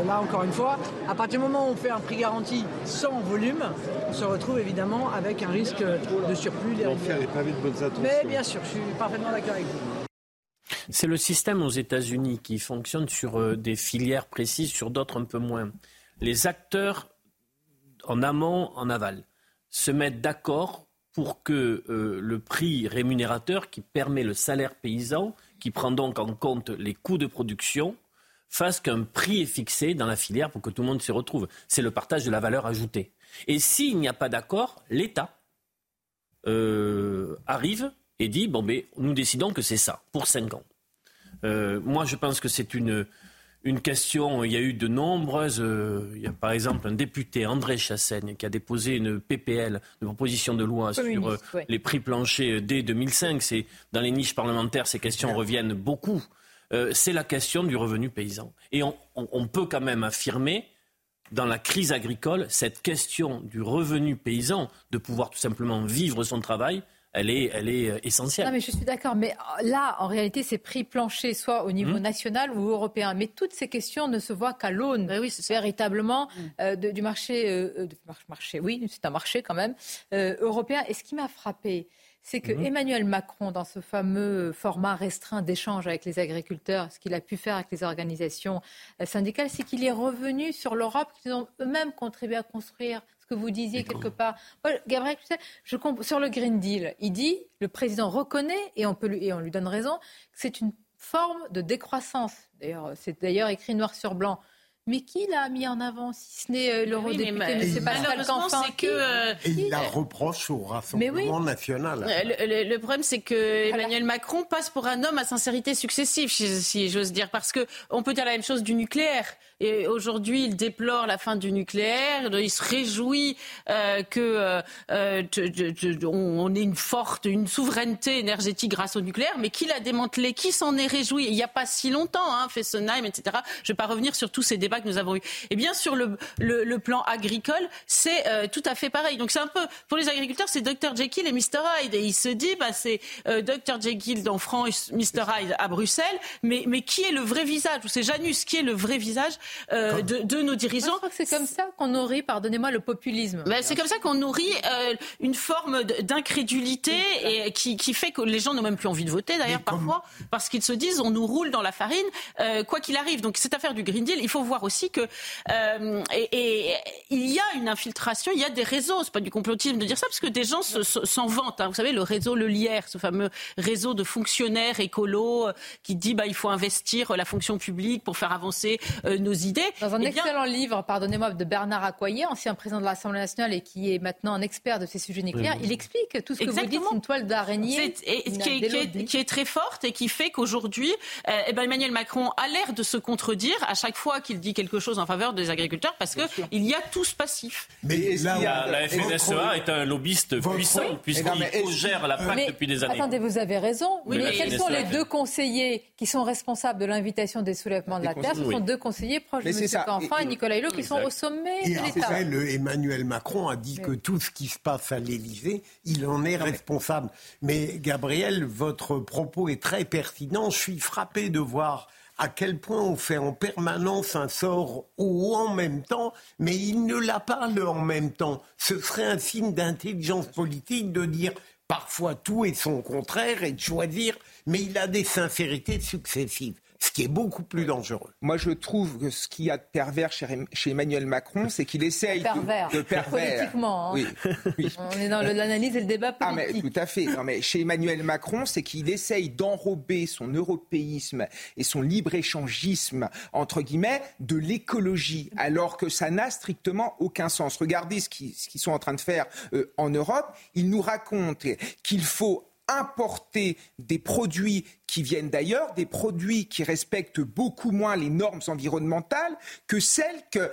là, encore une fois, à partir du moment où on fait un prix garanti sans volume, on se retrouve évidemment avec un risque de surplus. L'enfer est pavé de bonnes intentions. Mais bien sûr, je suis parfaitement d'accord avec vous. C'est le système aux États-Unis qui fonctionne sur euh, des filières précises, sur d'autres un peu moins. Les acteurs en amont, en aval, se mettent d'accord pour que euh, le prix rémunérateur qui permet le salaire paysan, qui prend donc en compte les coûts de production, fasse qu'un prix est fixé dans la filière pour que tout le monde s'y retrouve. C'est le partage de la valeur ajoutée. Et s'il n'y a pas d'accord, l'État euh, arrive et dit bon, ben, nous décidons que c'est ça pour cinq ans. Euh, moi, je pense que c'est une, une question. Il y a eu de nombreuses. Euh, il y a par exemple un député, André Chassaigne, qui a déposé une PPL, une proposition de loi sur euh, les prix planchers dès 2005. C'est, dans les niches parlementaires, ces questions reviennent beaucoup. c'est la question du revenu paysan. Et on, on, peut quand même affirmer dans la crise agricole, cette question du revenu paysan, de pouvoir tout simplement vivre son travail, elle est, elle est euh, essentielle. Non, mais je suis d'accord. Mais euh, là, en réalité, c'est prix plancher, soit au niveau mmh. national ou européen. Mais toutes ces questions ne se voient qu'à l'aune, bah oui, véritablement, mmh. euh, du marché, marché, oui, c'est un marché quand même, européen. Et ce qui m'a frappé, c'est que mmh. Emmanuel Macron, dans ce fameux format restreint d'échange avec les agriculteurs, ce qu'il a pu faire avec les organisations syndicales, c'est qu'il est revenu sur l'Europe qu'ils ont eux-mêmes contribué à construire que vous disiez quelque part. Gabriel, tu sais, je sur le Green Deal, il dit, le président reconnaît, et on, peut lui, et on lui donne raison, que c'est une forme de décroissance. D'ailleurs, c'est d'ailleurs écrit noir sur blanc. Mais qui l'a mis en avant, si ce n'est euh, l'eurodéputé oui, M. Pascal Canfin que, euh, Et il la reproche au Rassemblement national. Le, problème, c'est que Emmanuel Macron passe pour un homme à sincérité successive, si j'ose dire, parce que on peut dire la même chose du nucléaire. Et aujourd'hui, il déplore la fin du nucléaire. Il se réjouit euh, que euh, euh on ait une forte, une souveraineté énergétique grâce au nucléaire, mais qui l'a démantelé? Qui s'en est réjoui? Il n'y a pas si longtemps, hein, Fessenheim, etc. Je ne vais pas revenir sur tous ces débats que nous avons eus. Et bien sur le, plan agricole, c'est euh, tout à fait pareil. Donc c'est un peu pour les agriculteurs, c'est Dr Jekyll et Mr Hyde. Et il se dit, bah, c'est Dr Jekyll en France, Mr Hyde à Bruxelles. Mais, mais qui est le vrai visage? Ou c'est Janus qui est le vrai visage? Euh, de, nos dirigeants. je crois que c'est comme ça qu'on nourrit, pardonnez-moi, le populisme. Ben, c'est comme ça qu'on nourrit euh, une forme d'incrédulité et qui, qui, fait que les gens n'ont même plus envie de voter d'ailleurs parfois parce qu'ils se disent on nous roule dans la farine euh, quoi qu'il arrive. Donc cette affaire du Green Deal, il faut voir aussi que et, il y a une infiltration, il y a des réseaux. C'est pas du complotisme de dire ça parce que des gens s'en vantent. Hein. Vous savez le réseau Le Lier, ce fameux réseau de fonctionnaires écolos qui dit bah il faut investir la fonction publique pour faire avancer euh, nos idées. Dans un eh excellent livre, pardonnez-moi, de Bernard Accoyer, ancien président de l'Assemblée nationale et qui est maintenant un expert de ces sujets nucléaires, il explique tout ce que vous dites, une toile d'araignée. Qui, est très forte et qui fait qu'aujourd'hui, euh, eh ben Emmanuel Macron a l'air de se contredire à chaque fois qu'il dit quelque chose en faveur des agriculteurs parce qu'il y a tout ce passif. Mais là, la FNSEA est un lobbyiste puissant puisqu'il gère la PAC depuis des années. Attendez, vous avez raison. mais quels sont les deux conseillers qui sont responsables de l'invitation des soulèvements de la Terre, ce sont deux conseillers proches de M. Canfin et, Nicolas Hulot qui sont au sommet de l'État. Emmanuel Macron a dit que tout ce qui se passe à l'Élysée, il en est responsable. Mais Gabriel, votre propos est très pertinent. Je suis frappé de voir à quel point on fait en permanence un sort ou en même temps, mais il ne l'a pas le en même temps. Ce serait un signe d'intelligence politique de dire parfois tout est son contraire et de choisir, mais il a des sincérités successives ce qui est beaucoup plus dangereux. Moi, je trouve que ce qu'il y a de pervers chez, Emmanuel Macron, c'est qu'il essaye de, de pervers. Politiquement. Hein. Oui, On est dans l'analyse et le débat politique. Ah, mais, tout à fait. Non, mais chez Emmanuel Macron, c'est qu'il essaye d'enrober son européisme et son libre-échangisme, entre guillemets, de l'écologie, alors que ça n'a strictement aucun sens. Regardez ce qu'ils sont en train de faire euh, en Europe. Ils nous racontent qu'il faut importer des produits qui viennent d'ailleurs, des produits qui respectent beaucoup moins les normes environnementales que celles, que,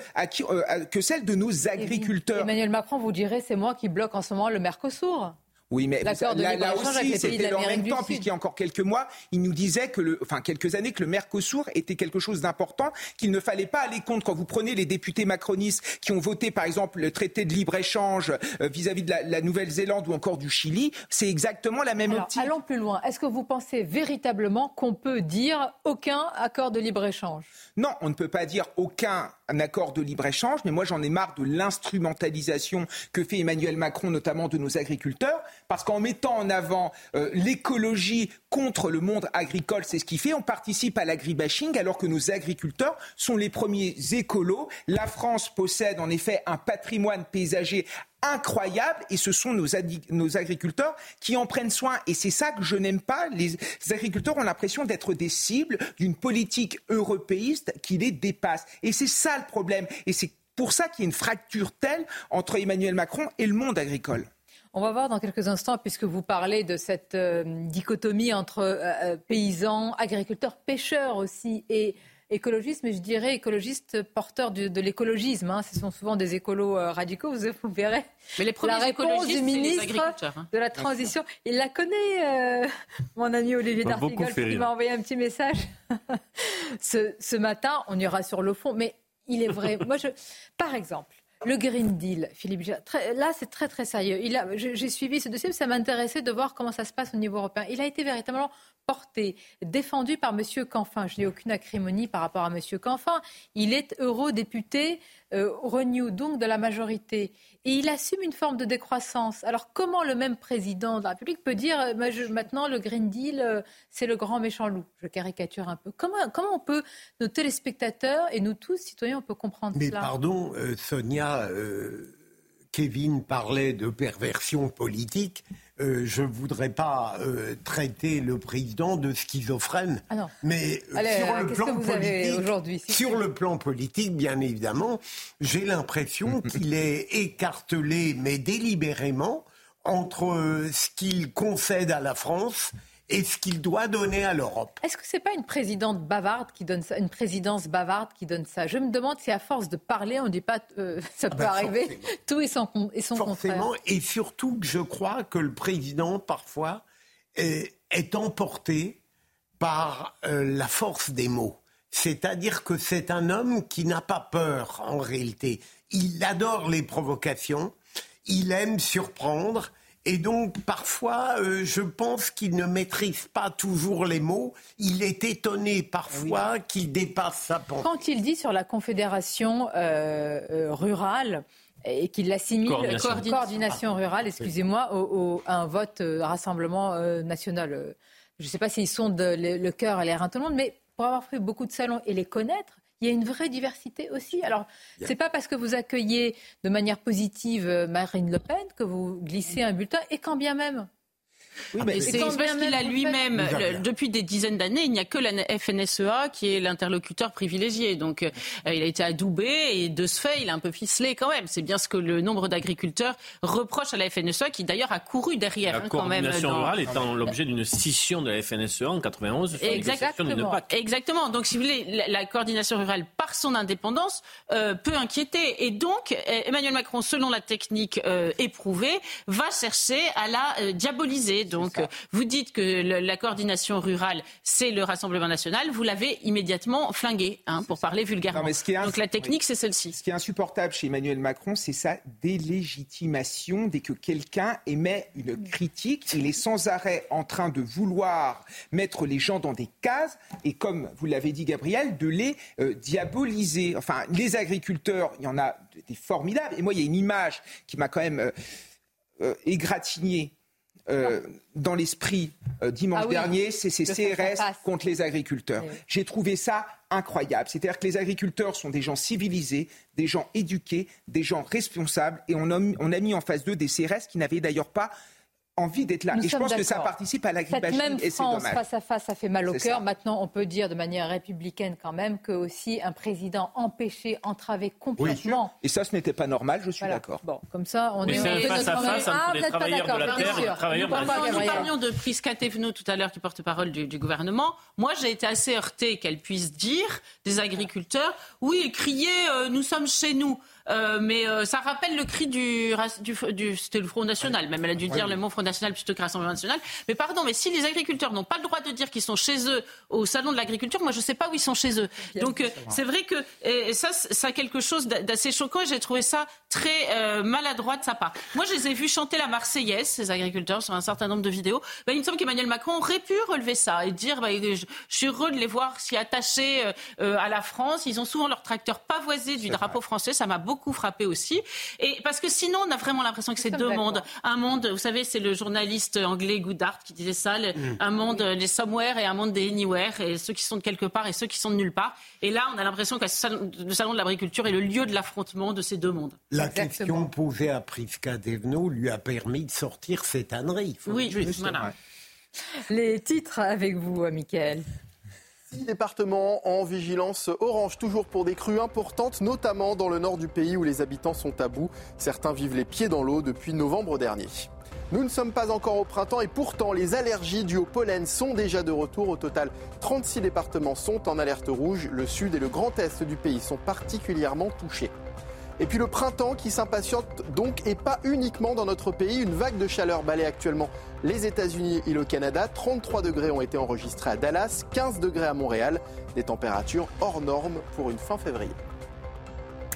euh, que celles de nos agriculteurs. Emmanuel Macron, vous direz, c'est moi qui bloque en ce moment le Mercosur. Oui, mais là, là aussi, c'était en même temps, puisqu'il y a encore quelques mois, il nous disait que le, enfin quelques années, que le Mercosur était quelque chose d'important, qu'il ne fallait pas aller contre. Quand vous prenez les députés macronistes qui ont voté, par exemple, le traité de libre-échange euh, vis-à-vis de la, Nouvelle-Zélande ou encore du Chili, c'est exactement la même Alors, Allons plus loin. Est-ce que vous pensez véritablement qu'on peut dire aucun accord de libre-échange? Non, on ne peut pas dire aucun accord de libre-échange, mais moi j'en ai marre de l'instrumentalisation que fait Emmanuel Macron, notamment de nos agriculteurs parce qu'en mettant en avant euh, l'écologie contre le monde agricole, c'est ce qu'il fait, on participe à l'agribashing alors que nos agriculteurs sont les premiers écolos. La France possède en effet un patrimoine paysager incroyable et ce sont nos, nos, agriculteurs qui en prennent soin. Et c'est ça que je n'aime pas. Les agriculteurs ont l'impression d'être des cibles d'une politique européiste qui les dépasse. Et c'est ça le problème. Et c'est pour ça qu'il y a une fracture telle entre Emmanuel Macron et le monde agricole. On va voir dans quelques instants, puisque vous parlez de cette euh, dichotomie entre euh, euh, paysans, agriculteurs, pêcheurs aussi, et écologistes, mais je dirais écologistes porteurs de, l'écologisme. Hein. Ce sont souvent des écolos radicaux, vous, verrez. Mais les premiers la réponse du ministre hein. de la transition, il la connaît, mon ami Olivier D'Artigol, qui m'a envoyé un petit message ce, ce matin. On ira sur le fond, mais il est vrai. Moi, je, par exemple, le Green Deal, Philippe, là c'est très très sérieux. J'ai suivi ce dossier, ça m'intéressait de voir comment ça se passe au niveau européen. Il a été véritablement porté, défendu par M. Canfin. Je n'ai aucune acrimonie par rapport à M. Canfin. Il est eurodéputé euh, Renew, donc de la majorité. Et il assume une forme de décroissance. Alors comment le même président de la République peut dire euh, maintenant le Green Deal, euh, c'est le grand méchant loup? Je caricature un peu. Comment, comment on peut, nos téléspectateurs et nous tous, citoyens, on peut comprendre Mais cela? Mais pardon, Sonia, Kevin parlait de perversion politique. Euh, je ne voudrais pas euh, traiter le président de schizophrène. Ah mais euh, sur, le plan politique, sur le plan politique, bien évidemment, j'ai l'impression qu'il est écartelé, mais délibérément, entre ce qu'il concède à la France et ce qu'il doit donner à l'Europe. Est-ce que c'est pas une présidente bavarde qui donne ça, une présidence bavarde qui donne ça? Je me demande si à force de parler, on ne dit pas euh, ça peut ah ben, arriver. Tout est son, et son forcément, Et surtout, je crois que le président parfois est, emporté par euh, la force des mots. C'est-à-dire que c'est un homme qui n'a pas peur en réalité. Il adore les provocations, il aime surprendre Et donc, parfois, euh, je pense qu'il ne maîtrise pas toujours les mots. Il est étonné parfois qu'il dépasse sa pensée. Quand il dit sur la confédération euh, euh, rurale, et qu'il l'assimile coordination. coordination rurale, excusez-moi, à un vote rassemblement national. Je ne sais pas s'ils sont le, le cœur et les reins tout le monde, mais pour avoir fait beaucoup de salons et les connaître, il y a une vraie diversité aussi. Alors, ce n'est pas parce que vous accueillez de manière positive euh, Marine Le Pen que vous glissez un bulletin, et quand bien même. Oui, mais c'est parce qu'il a lui-même, depuis des dizaines d'années, il n'y a que la FNSEA qui est l'interlocuteur privilégié. Donc, euh, il a été adoubé et de ce fait, il a un peu ficelé quand même. C'est bien ce que le nombre d'agriculteurs reproche à la FNSEA, qui d'ailleurs a couru derrière la hein, quand même. La coordination rurale étant l'objet d'une scission de la FNSEA en 91 Exactement. Exactement. Donc, si vous voulez, la, coordination rurale, par son indépendance, euh, peut inquiéter. Et donc, euh, Emmanuel Macron, selon la technique éprouvée, va chercher à la diaboliser donc, vous dites que la coordination rurale, c'est le Rassemblement national. Vous l'avez immédiatement flingué, hein, pour parler vulgairement. donc, la technique, c'est celle-ci. Ce qui est insupportable chez Emmanuel Macron, c'est sa délégitimation. Dès que quelqu'un émet une critique, il est sans arrêt en train de vouloir mettre les gens dans des cases et, comme vous l'avez dit, Gabriel, de les euh, diaboliser. Enfin, les agriculteurs, il y en a des formidables. Et moi, il y a une image qui m'a quand même euh, euh, égratigné euh, dans l'esprit euh, dimanche ah dernier, c'est ces CRS contre les agriculteurs. J'ai trouvé ça incroyable. C'est-à-dire que les agriculteurs sont des gens civilisés, des gens éduqués, des gens responsables, et on a, on a mis en face d'eux des CRS qui n'avaient d'ailleurs pas envie d'être là. et je pense que ça participe à l'agribashing même et dommage. face à face, ça fait mal au cœur. Maintenant, on peut dire de manière républicaine quand même que aussi un président empêché, entravé complètement. et ça, ce n'était pas normal, je suis d'accord. Bon, comme ça, on est, est face à face ah, entre les travailleurs de la terre et les travailleurs de la Nous parlions de Prisca Thévenot tout à l'heure, qui porte-parole du, du, gouvernement. Moi, j'ai été assez heurtée qu'elle puisse dire des agriculteurs, oui, crier, euh, nous sommes chez nous. Euh, mais euh, ça rappelle le cri du, du, du c'était le Front National. Même elle a dû dire le mot Front National plutôt que Rassemblement National. Mais pardon, mais si les agriculteurs n'ont pas le droit de dire qu'ils sont chez eux au salon de l'agriculture, moi je ne sais pas où ils sont chez eux. Donc euh, c'est vrai que et ça, ça a quelque chose d'assez choquant et j'ai trouvé ça très maladroit de sa part. Moi je les ai vus chanter la Marseillaise, ces agriculteurs, sur un certain nombre de vidéos. Ben, il me semble qu'Emmanuel Macron aurait pu relever ça et dire ben, je, suis heureux de les voir s'y attacher à la France. Ils ont souvent leur tracteur pavoisé du drapeau français. Ça m'a beaucoup beaucoup frappé aussi. Et parce que sinon, on a vraiment l'impression que c'est deux mondes. Un monde, vous savez, c'est le journaliste anglais Goodhart qui disait ça, mm. un monde des somewhere et un monde des anywhere, et ceux qui sont de quelque part et ceux qui sont de nulle part. Et là, on a l'impression que le salon de l'agriculture est le lieu de l'affrontement de ces deux mondes. La question posée à Prisca Devno lui a permis de sortir cette ânerie. Oui, voilà. Les titres avec vous, Michael. Six départements en vigilance orange, toujours pour des crues importantes, notamment dans le nord du pays où les habitants sont à bout. Certains vivent les pieds dans l'eau depuis novembre dernier. Nous ne sommes pas encore au printemps et pourtant les allergies dues au pollen sont déjà de retour. Au total, 36 départements sont en alerte rouge. Le sud et le grand est du pays sont particulièrement touchés. Et puis le printemps qui s'impatiente donc et pas uniquement dans notre pays. Une vague de chaleur balaye actuellement les États-Unis et le Canada. 33 degrés ont été enregistrés à Dallas, 15 degrés à Montréal. Des températures hors normes pour une fin février.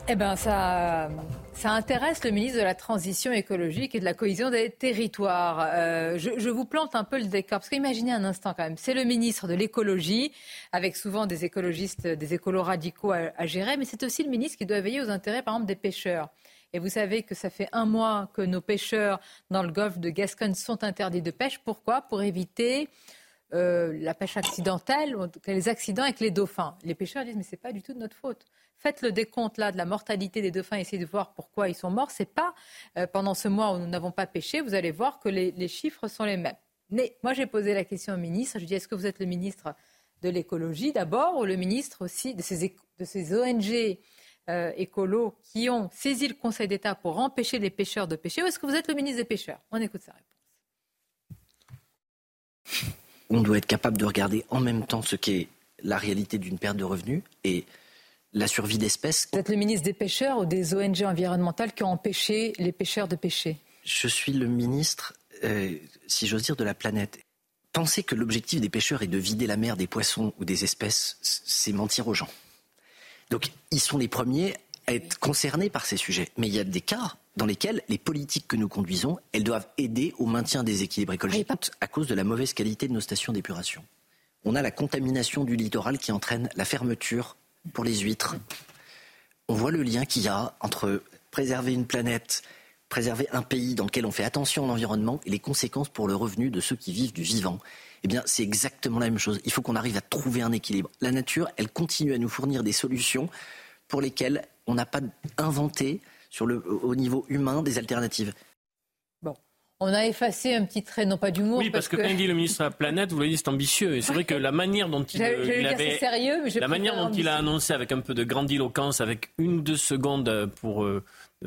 Eh bien, ça, ça intéresse le ministre de la Transition écologique et de la cohésion des territoires. Euh, je, vous plante un peu le décor, parce qu'imaginez un instant quand même, c'est le ministre de l'écologie, avec souvent des écologistes, des écolos radicaux à, gérer, mais c'est aussi le ministre qui doit veiller aux intérêts, par exemple, des pêcheurs. Et vous savez que ça fait un mois que nos pêcheurs dans le golfe de Gascogne sont interdits de pêche. Pourquoi? Pour éviter euh, la pêche accidentelle, les accidents avec les dauphins. Les pêcheurs disent mais c'est pas du tout de notre faute faites le décompte là de la mortalité des dauphins, essayez de voir pourquoi ils sont morts. C'est pas euh, pendant ce mois où nous n'avons pas pêché, vous allez voir que les, chiffres sont les mêmes. Mais moi j'ai posé la question au ministre, je dis est-ce que vous êtes le ministre de l'écologie d'abord ou le ministre aussi de ces, de ces ONG euh, écolos qui ont saisi le Conseil d'État pour empêcher les pêcheurs de pêcher ou est-ce que vous êtes le ministre des pêcheurs? On écoute sa réponse. On doit être capable de regarder en même temps ce qu'est la réalité d'une perte de revenus et la survie d'espèces. Vous êtes le ministre des pêcheurs ou des ONG environnementales qui ont empêché les pêcheurs de pêcher? Je suis le ministre, euh, si j'ose dire, de la planète. Penser que l'objectif des pêcheurs est de vider la mer des poissons ou des espèces, c'est mentir aux gens. Donc ils sont les premiers à être concernés par ces sujets. Mais il y a des cas dans lesquelles les politiques que nous conduisons, elles doivent aider au maintien des équilibres écologiques à cause de la mauvaise qualité de nos stations d'épuration. On a la contamination du littoral qui entraîne la fermeture pour les huîtres. On voit le lien qu'il y a entre préserver une planète, préserver un pays dans lequel on fait attention à l'environnement et les conséquences pour le revenu de ceux qui vivent du vivant. Eh bien, c'est exactement la même chose. Il faut qu'on arrive à trouver un équilibre. La nature, elle continue à nous fournir des solutions pour lesquelles on n'a pas inventé sur le, au niveau humain des alternatives. On a effacé un petit trait, non pas d'humour. Oui, parce, que, quand il dit le ministre de la planète, vous l'avez dit, c'est ambitieux. Et c'est vrai que la manière dont il, il avait, sérieux, mais la manière dont il a annoncé avec un peu de grandiloquence, avec une ou deux secondes pour euh,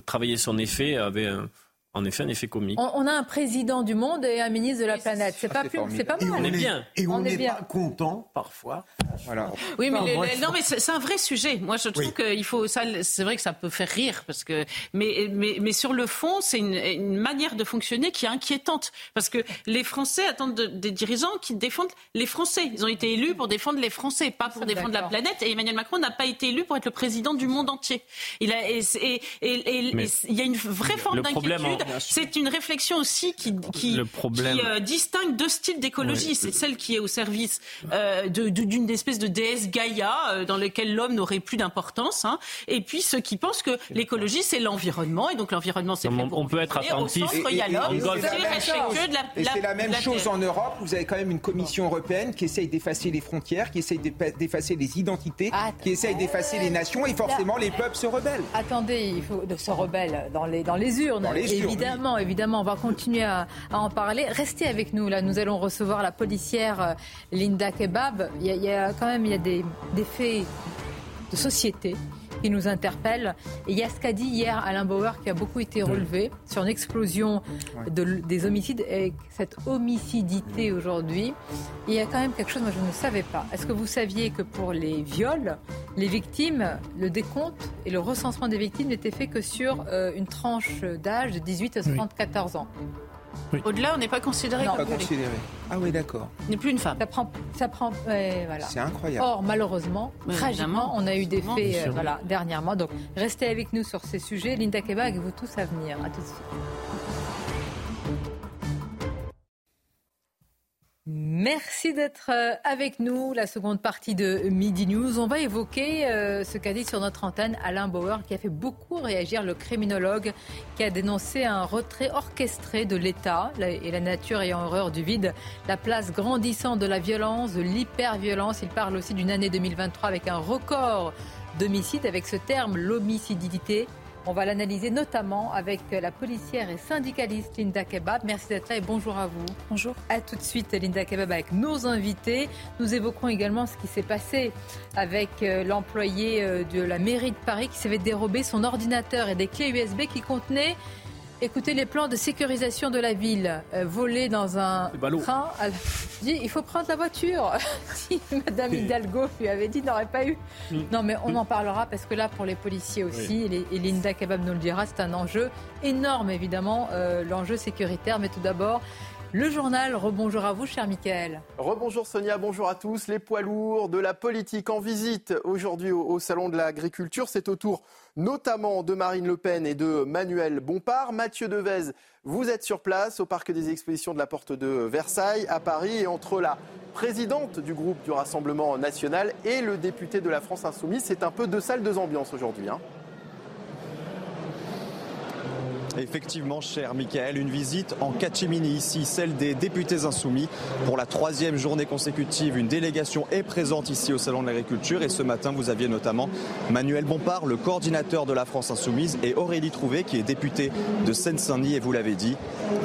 travailler son effet, avait un, en effet un effet comique. On, a un président du monde et un ministre de la planète. C'est pas, c'est pas mal. on est bien. Et on n'est pas content parfois. Voilà. Oui, mais, non, mais c'est un vrai sujet. Moi, je trouve qu'il faut. C'est vrai que ça peut faire rire parce que, mais, mais, mais sur le fond, c'est une, une, manière de fonctionner qui est inquiétante parce que les Français attendent des dirigeants qui défendent les Français. Ils ont été élus pour défendre les Français, pas pour défendre la planète. Et Emmanuel Macron n'a pas été élu pour être le président du monde entier. Il a et, et, et, il y a une vraie forme d'inquiétude c'est une réflexion aussi qui, qui, euh, distingue deux styles d'écologie. C'est celle qui est au service euh, d'une espèce de déesse Gaïa euh, dans laquelle l'homme n'aurait plus d'importance. Hein. Et puis ceux qui pensent que l'écologie, c'est l'environnement. Et donc l'environnement, c'est pour On peut être attentif. et, et c'est la même chose en Europe. Vous avez quand même une commission européenne qui essaye d'effacer les frontières, qui essaye d'effacer les identités, qui essaye d'effacer les nations. Et forcément, les peuples se rebellent. Attendez, il faut de se rebelle dans les, dans les urnes, évidemment, évidemment, on va continuer à, en parler. Restez avec nous, là, nous allons recevoir la policière euh, Linda Kebab. Il y a, quand même il y a des, des faits de société qui nous interpelle. Et il y a ce qu'a dit hier Alain Bauer qui a beaucoup été relevé sur une explosion de, des homicides et cette homicidité aujourd'hui. Il y a quand même quelque chose, moi je ne savais pas. Est-ce que vous saviez que pour les viols, les victimes, le décompte et le recensement des victimes n'était fait que sur euh, une tranche d'âge de 18 à 74 ans? Au-delà, on n'est pas considéré comme pas considéré. Ah oui, d'accord. N'est plus une femme. Ça prend, ça prend, voilà. C'est incroyable. Or, malheureusement, tragiquement, on a eu des faits, euh, voilà, dernièrement. Donc, restez avec nous sur ces sujets. Linda Kebag, vous tous à venir. À tout de suite. Merci d'être euh, avec nous. La seconde partie de Midi News. On va évoquer euh, ce qu'a dit sur notre antenne Alain Bauer, qui a fait beaucoup réagir le criminologue, qui a dénoncé un retrait orchestré de l'État et la nature ayant horreur du vide, la place grandissante de la violence, de l'hyperviolence. Il parle aussi d'une année 2023 avec un record d'homicide, avec ce terme, l'homicidité. On va l'analyser notamment avec la policière et syndicaliste Linda Kebab. Merci d'être là et bonjour à vous. Bonjour. À tout de suite Linda Kebab avec nos invités. Nous évoquerons également ce qui s'est passé avec euh, l'employé euh, de la mairie de Paris qui s'avait dérobé son ordinateur et des clés USB qui contenaient Écoutez, les plans de sécurisation de la ville, euh, voler dans un train, il faut prendre la voiture. si Madame Hidalgo lui avait dit, n'aurait pas eu. Mm. Non, mais on en parlera parce que là, pour les policiers aussi, et, Linda Kebab nous le dira, c'est un enjeu énorme, évidemment, euh, l'enjeu sécuritaire. Mais tout d'abord, le journal, rebonjour à vous, cher Michael. Rebonjour Sonia, bonjour à tous. Les poids lourds de la politique en visite aujourd'hui au, Salon de l'Agriculture. C'est au tour notamment de Marine Le Pen et de Manuel Bompard. Mathieu Devez, vous êtes sur place au Parc des Expositions de la Porte de Versailles à Paris et entre la présidente du groupe du Rassemblement national et le député de la France Insoumise, c'est un peu deux salles, deux ambiances aujourd'hui. Hein. Effectivement, cher Michael, une visite en catimini ici, celle des députés insoumis. Pour la troisième journée consécutive, une délégation est présente ici au Salon de l'Agriculture. Et ce matin, vous aviez notamment Manuel Bompard, le coordinateur de la France insoumise, et Aurélie Trouvé, qui est députée de Seine-Saint-Denis. Et vous l'avez dit,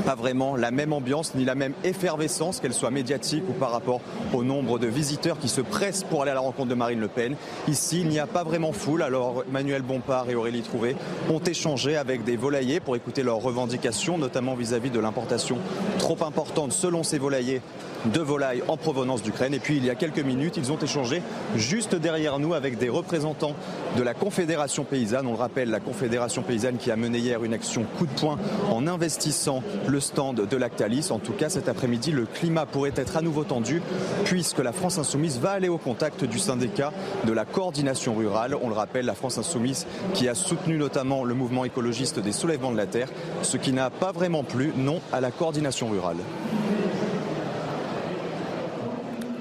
pas vraiment la même ambiance ni la même effervescence, qu'elle soit médiatique ou par rapport au nombre de visiteurs qui se pressent pour aller à la rencontre de Marine Le Pen. Ici, il n'y a pas vraiment foule. Alors, Manuel Bompard et Aurélie Trouvé ont échangé avec des volaillers pour écouter leurs revendications, notamment vis-à-vis de l'importation trop importante, selon ces volaillers, de volailles en provenance d'Ukraine. Et puis il y a quelques minutes, ils ont échangé juste derrière nous avec des représentants de la Confédération paysanne. On le rappelle, la Confédération paysanne qui a mené hier une action coup de poing en investissant le stand de Lactalis. En tout cas, cet après-midi, le climat pourrait être à nouveau tendu puisque la France insoumise va aller au contact du syndicat de la coordination rurale. On le rappelle, la France insoumise qui a soutenu notamment le mouvement écologiste des soulèvements de la terre, ce qui n'a pas vraiment plu, non, à la coordination rurale.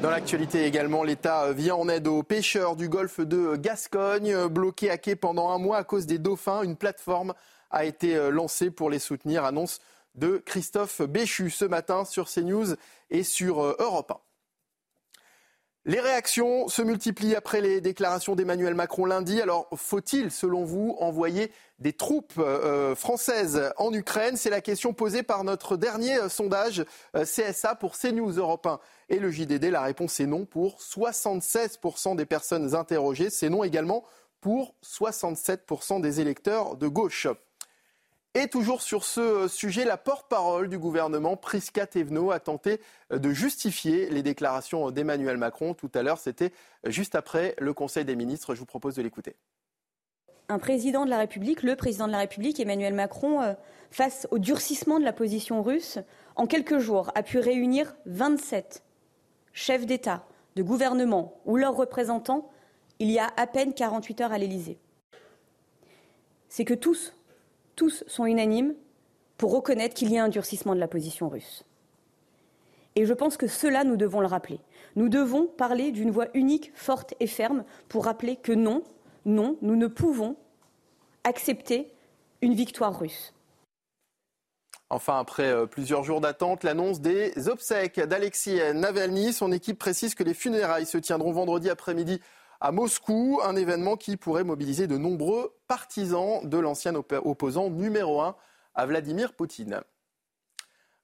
Dans l'actualité également, l'État vient en aide aux pêcheurs du golfe de Gascogne, bloqués à quai pendant un mois à cause des dauphins. Une plateforme a été lancée pour les soutenir, annonce de Christophe Béchu ce matin sur CNews et sur Europe 1. Les réactions se multiplient après les déclarations d'Emmanuel Macron lundi. Alors, faut-il, selon vous, envoyer des troupes euh, françaises en Ukraine? C'est la question posée par notre dernier euh, sondage euh, CSA pour CNews Europe 1 et le JDD. La réponse est non pour 76% des personnes interrogées. C'est non également pour 67% des électeurs de gauche. Et toujours sur ce sujet, la porte-parole du gouvernement, Prisca Thévenot, a tenté de justifier les déclarations d'Emmanuel Macron. Tout à l'heure, c'était juste après le Conseil des ministres. Je vous propose de l'écouter. Un président de la République, le président de la République, Emmanuel Macron, euh, face au durcissement de la position russe, en quelques jours, a pu réunir 27 chefs d'État, de gouvernement ou leurs représentants il y a à peine 48 heures à l'Élysée. C'est que tous tous sont unanimes pour reconnaître qu'il y a un durcissement de la position russe. Et je pense que cela, nous devons le rappeler. Nous devons parler d'une voix unique, forte et ferme pour rappeler que non, non, nous ne pouvons accepter une victoire russe. Enfin, après euh, plusieurs jours d'attente, l'annonce des obsèques d'Alexis Navalny. Son équipe précise que les funérailles se tiendront vendredi après-midi à Moscou, un événement qui pourrait mobiliser de nombreux partisans de l'ancien opposant numéro un à Vladimir Poutine.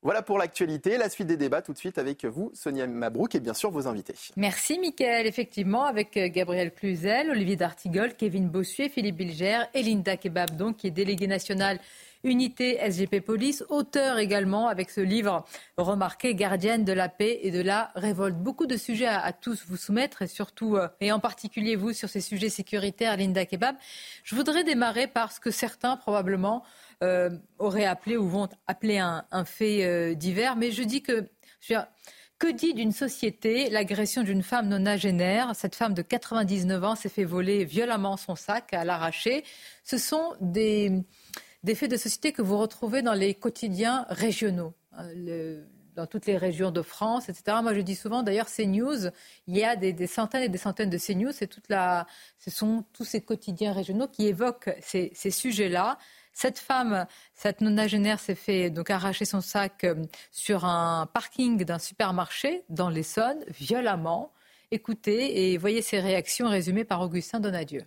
Voilà pour l'actualité. La suite des débats tout de suite avec vous, Sonia Mabrouk, et bien sûr vos invités. Merci, Mickaël. Effectivement, avec euh, Gabriel Cluzel, Olivier D'Artigol, Kevin Bossuet, Philippe Bilger et Linda Kebab, donc, qui est délégué national Unité SGP Police, auteur également avec ce livre remarqué, Gardienne de la paix et de la révolte. Beaucoup de sujets à, tous vous soumettre et surtout, euh, et en particulier vous, sur ces sujets sécuritaires, Linda Kebab. Je voudrais démarrer par ce que certains probablement euh, auraient appelé ou vont appeler un, fait euh, divers, mais je dis que... que dit d'une société l'agression d'une femme nonagénaire Cette femme de 99 ans s'est fait voler violemment son sac à l'arracher. Ce sont des, des faits de société que vous retrouvez dans les quotidiens régionaux. Hein, dans toutes les régions de France, etc. Moi, je dis souvent, d'ailleurs, CNews, il y a des, centaines et des centaines de CNews. C'est toute la, ce sont tous ces quotidiens régionaux qui évoquent ces, sujets-là. Cette femme, cette nonagénaire, s'est fait donc arracher son sac euh, sur un parking d'un supermarché dans l'Essonne, violemment. Écoutez et voyez ces réactions résumées par Augustin Donadieu.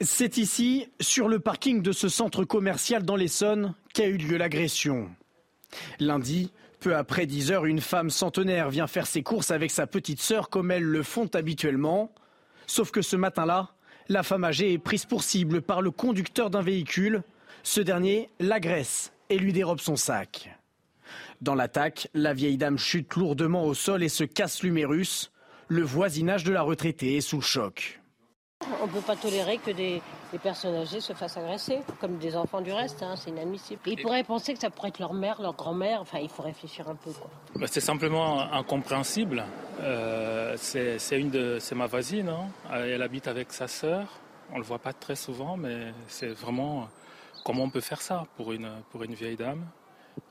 C'est ici, sur le parking de ce centre commercial dans l'Essonne, qu'a eu lieu l'agression. Lundi, peu après 10 heures, une femme centenaire vient faire ses courses avec sa petite sœur comme elles le font habituellement. Sauf que ce matin-là, la femme âgée est prise pour cible par le conducteur d'un véhicule. Ce dernier l'agresse et lui dérobe son sac. Dans l'attaque, la vieille dame chute lourdement au sol et se casse l'humérus. Le voisinage de la retraitée est sous choc. On ne peut pas tolérer que des, personnes âgées se fassent agresser, comme des enfants du reste, hein, c'est inadmissible. ils pourraient penser que ça pourrait être leur mère, leur grand-mère, enfin il faut réfléchir un peu. Bah, c'est simplement incompréhensible. Euh, c'est une de, c'est ma voisine, hein. elle habite avec sa sœur, on ne le voit pas très souvent, mais c'est vraiment comment on peut faire ça pour une, pour une vieille dame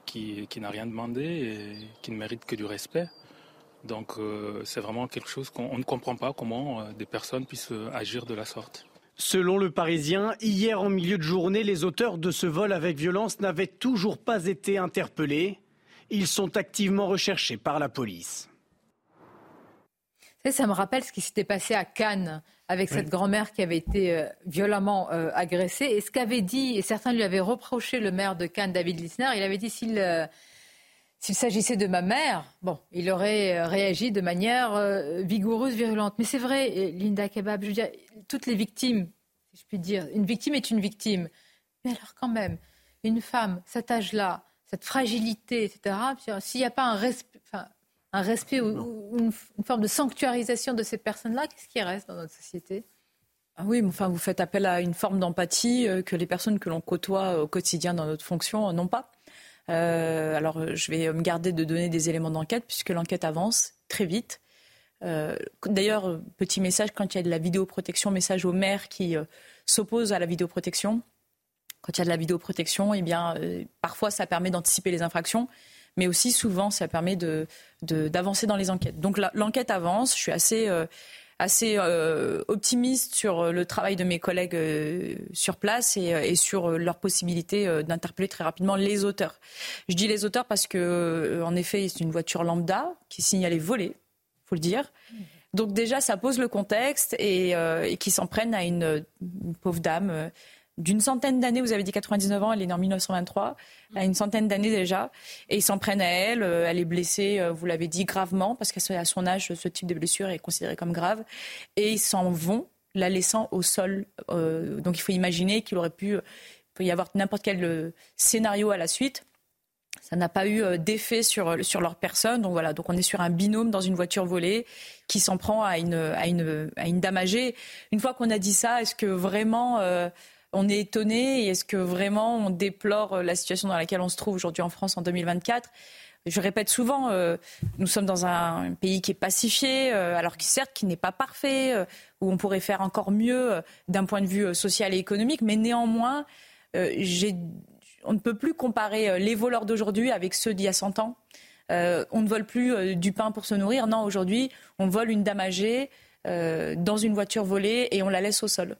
qui, qui n'a rien demandé et qui ne mérite que du respect? Donc euh, c'est vraiment quelque chose qu'on ne comprend pas comment euh, des personnes puissent euh, agir de la sorte. Selon le Parisien, hier en milieu de journée, les auteurs de ce vol avec violence n'avaient toujours pas été interpellés. Ils sont activement recherchés par la police. Ça me rappelle ce qui s'était passé à Cannes avec cette grand-mère qui avait été violemment agressée. Et ce qu'avait dit, et certains lui avaient reproché le maire de Cannes, David Lissner, il avait dit s'il s'il s'agissait de ma mère, bon, il aurait euh, réagi de manière euh, vigoureuse, virulente. Mais c'est vrai, Linda Kebab, je veux dire, toutes les victimes, si je puis dire, une victime est une victime. Mais alors quand même, une femme, cet âge-là, cette fragilité, etc., s'il n'y a pas un respect, un respect ou, une, forme de sanctuarisation de ces personnes-là, qu'est-ce qui reste dans notre société? Ah oui, enfin, vous faites appel à une forme d'empathie euh, que les personnes que l'on côtoie au quotidien dans notre fonction n'ont pas. Euh, alors, je vais me garder de donner des éléments d'enquête puisque l'enquête avance très vite. Euh, d'ailleurs, petit message, quand il y a de la vidéoprotection, message aux maires qui euh, s'opposent à la vidéoprotection. Quand il y a de la vidéoprotection, eh bien, parfois ça permet d'anticiper les infractions, mais aussi souvent ça permet d'avancer de, dans les enquêtes. Donc l'enquête avance. Je suis assez assez euh, optimiste sur euh, le travail de mes collègues euh, sur place et, sur leur possibilité d'interpeller très rapidement les auteurs. Je dis les auteurs parce que, en effet, c'est une voiture lambda qui est signalée volée, faut le dire. Donc déjà, ça pose le contexte et, et qui s'en prennent à une pauvre dame d'une centaine d'années, vous avez dit 99 ans, elle est née en 1923, elle a une centaine d'années déjà, et ils s'en prennent à elle, euh, elle est blessée, euh, vous l'avez dit, gravement, parce qu'à son âge, ce type de blessure est considéré comme grave, et ils s'en vont, la laissant au sol. Euh, donc il faut imaginer qu'il aurait pu, peut y avoir n'importe quel scénario à la suite. Ça n'a pas eu d'effet sur, sur leur personne. Donc voilà, donc on est sur un binôme dans une voiture volée qui s'en prend à une, à, une, à une. Une fois qu'on a dit ça, est-ce que vraiment on est étonné et est-ce que vraiment on déplore euh, la situation dans laquelle on se trouve aujourd'hui en France en 2024 je répète souvent, euh, nous sommes dans un pays qui est pacifié, euh, alors qui certes qui n'est pas parfait, où on pourrait faire encore mieux d'un point de vue social et économique, mais néanmoins, on ne peut plus comparer les voleurs d'aujourd'hui avec ceux d'il y a 100 ans. on ne vole plus du pain pour se nourrir. Non, aujourd'hui, on vole une dame âgée dans une voiture volée et on la laisse au sol.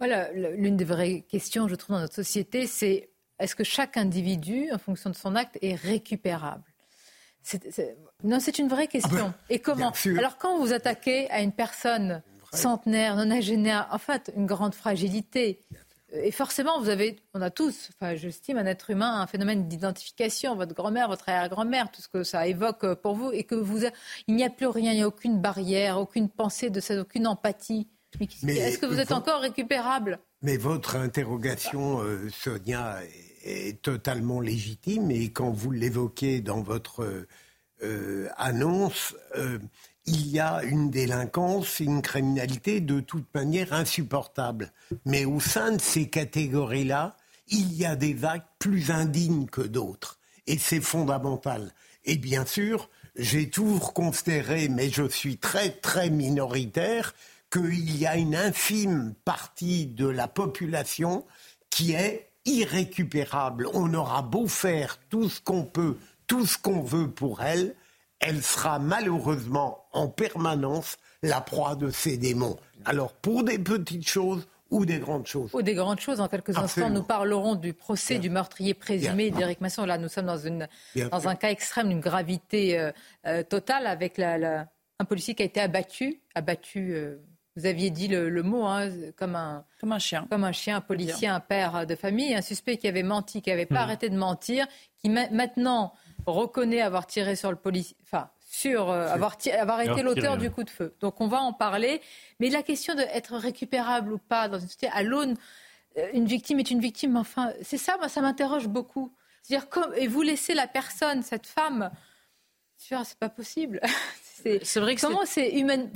Voilà, l'une des vraies questions, je trouve, dans notre société, c'est est-ce que chaque individu, en fonction de son acte, est récupérable? Non, c'est une vraie question. Ah ben, Et comment? Alors, quand vous attaquez à une personne centenaire, nonagénaire, en fait, une grande fragilité, et forcément, vous avez, on a tous, enfin, j'estime un être humain, un phénomène d'identification, votre grand-mère, votre arrière-grand-mère, tout ce que ça évoque pour vous, et que vous, il n'y a plus rien, il n'y a aucune barrière, aucune pensée de ça, aucune empathie. Mais, est-ce que vous êtes encore récupérable? Mais votre interrogation, euh, Sonia, est, totalement légitime. Et quand vous l'évoquez dans votre euh, annonce, euh, il y a une délinquance, une criminalité de toute manière insupportable. Mais au sein de ces catégories-là, il y a des actes plus indignes que d'autres. Et c'est fondamental. Et bien sûr, j'ai toujours considéré, mais je suis très très minoritaire, qu'il y a une infime partie de la population qui est irrécupérable. On aura beau faire tout ce qu'on peut, tout ce qu'on veut pour elle, elle sera malheureusement en permanence la proie de ces démons. Alors pour des petites choses ou des grandes choses. Ou des grandes choses. En quelques instants, nous parlerons du procès du meurtrier présumé d'Éric Masson. Là, nous sommes dans, une, dans un cas extrême d'une gravité euh, euh, totale avec la, un policier qui a été abattu, abattu euh, vous aviez dit le, mot, hein, comme, un, comme un chien. Comme un chien, un policier, un père de famille, un suspect qui avait menti, qui n'avait pas hmm. arrêté de mentir, qui maintenant reconnaît avoir tiré sur le policier, enfin, sur euh, avoir, avoir été l'auteur du coup de feu. Donc on va en parler. Mais la question d'être récupérable ou pas dans une société, à l'aune, euh, une victime est une victime, enfin, c'est ça, moi, ça m'interroge beaucoup. C'est-à-dire, et vous laissez la personne, cette femme, c'est pas possible. C'est vrai que comment c'est humain.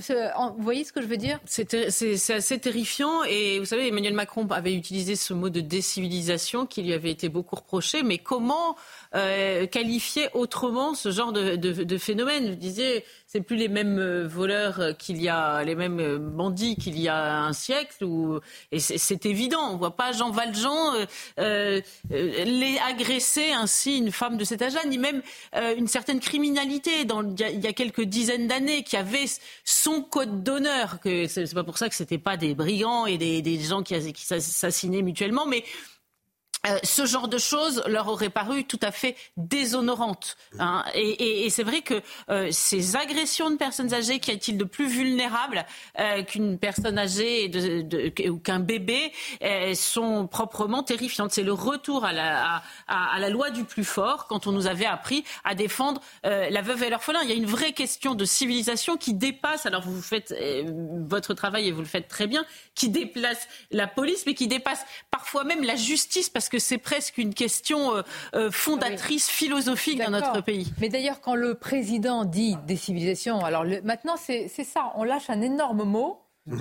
Vous voyez ce que je veux dire? C'est assez terrifiant. Et vous savez, Emmanuel Macron avait utilisé ce mot de décivilisation qui lui avait été beaucoup reproché. Mais comment euh, qualifier autrement ce genre de, de, de phénomène? Vous disiez, c'est plus les mêmes euh, voleurs qu'il y a, les mêmes euh, bandits qu'il y a un siècle. Et c'est évident. On voit pas Jean Valjean euh, les agresser ainsi une femme de cet âge-là, ni même une certaine criminalité. Dans, il y a quelques dizaines d'années, qui avait son code d'honneur. Que c'est pas pour ça que c'était pas des brigands et des, des gens qui, qui s'assassinaient mutuellement, mais euh, ce genre de choses leur aurait paru tout à fait déshonorante. Hein. Et, c'est vrai que euh, ces agressions de personnes âgées, qui est-il de plus vulnérable euh, qu'une personne âgée ou qu'un bébé, sont proprement terrifiantes. C'est le retour à la, loi du plus fort quand on nous avait appris à défendre la veuve et l'orphelin. Il y a une vraie question de civilisation qui dépasse, alors vous faites votre travail et vous le faites très bien, qui déplace la police, mais qui dépasse parfois même la justice parce que c'est presque une question euh, euh, fondatrice philosophique dans notre pays. Mais d'ailleurs, quand le président dit décivilisation, alors maintenant c'est ça, on lâche un énorme mot.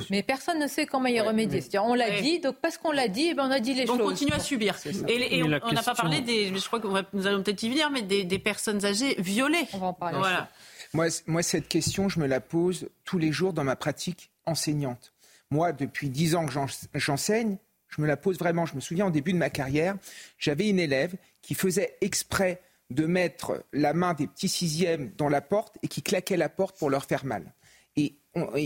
Mais personne ne sait comment y remédier. C'est-à-dire, on l'a dit, donc parce qu'on l'a dit, eh ben on a dit les choses. On continue à subir. Et, on n'a pas parlé des, je crois que nous allons peut-être y venir, mais des, personnes âgées violées. On va en parler. Voilà. Moi, moi, cette question, je me la pose tous les jours dans ma pratique enseignante. Moi, depuis dix ans que j'enseigne, Je me la pose vraiment. Je me souviens au début de ma carrière, j'avais une élève qui faisait exprès de mettre la main des petits sixièmes dans la porte et qui claquait la porte pour leur faire mal. Et,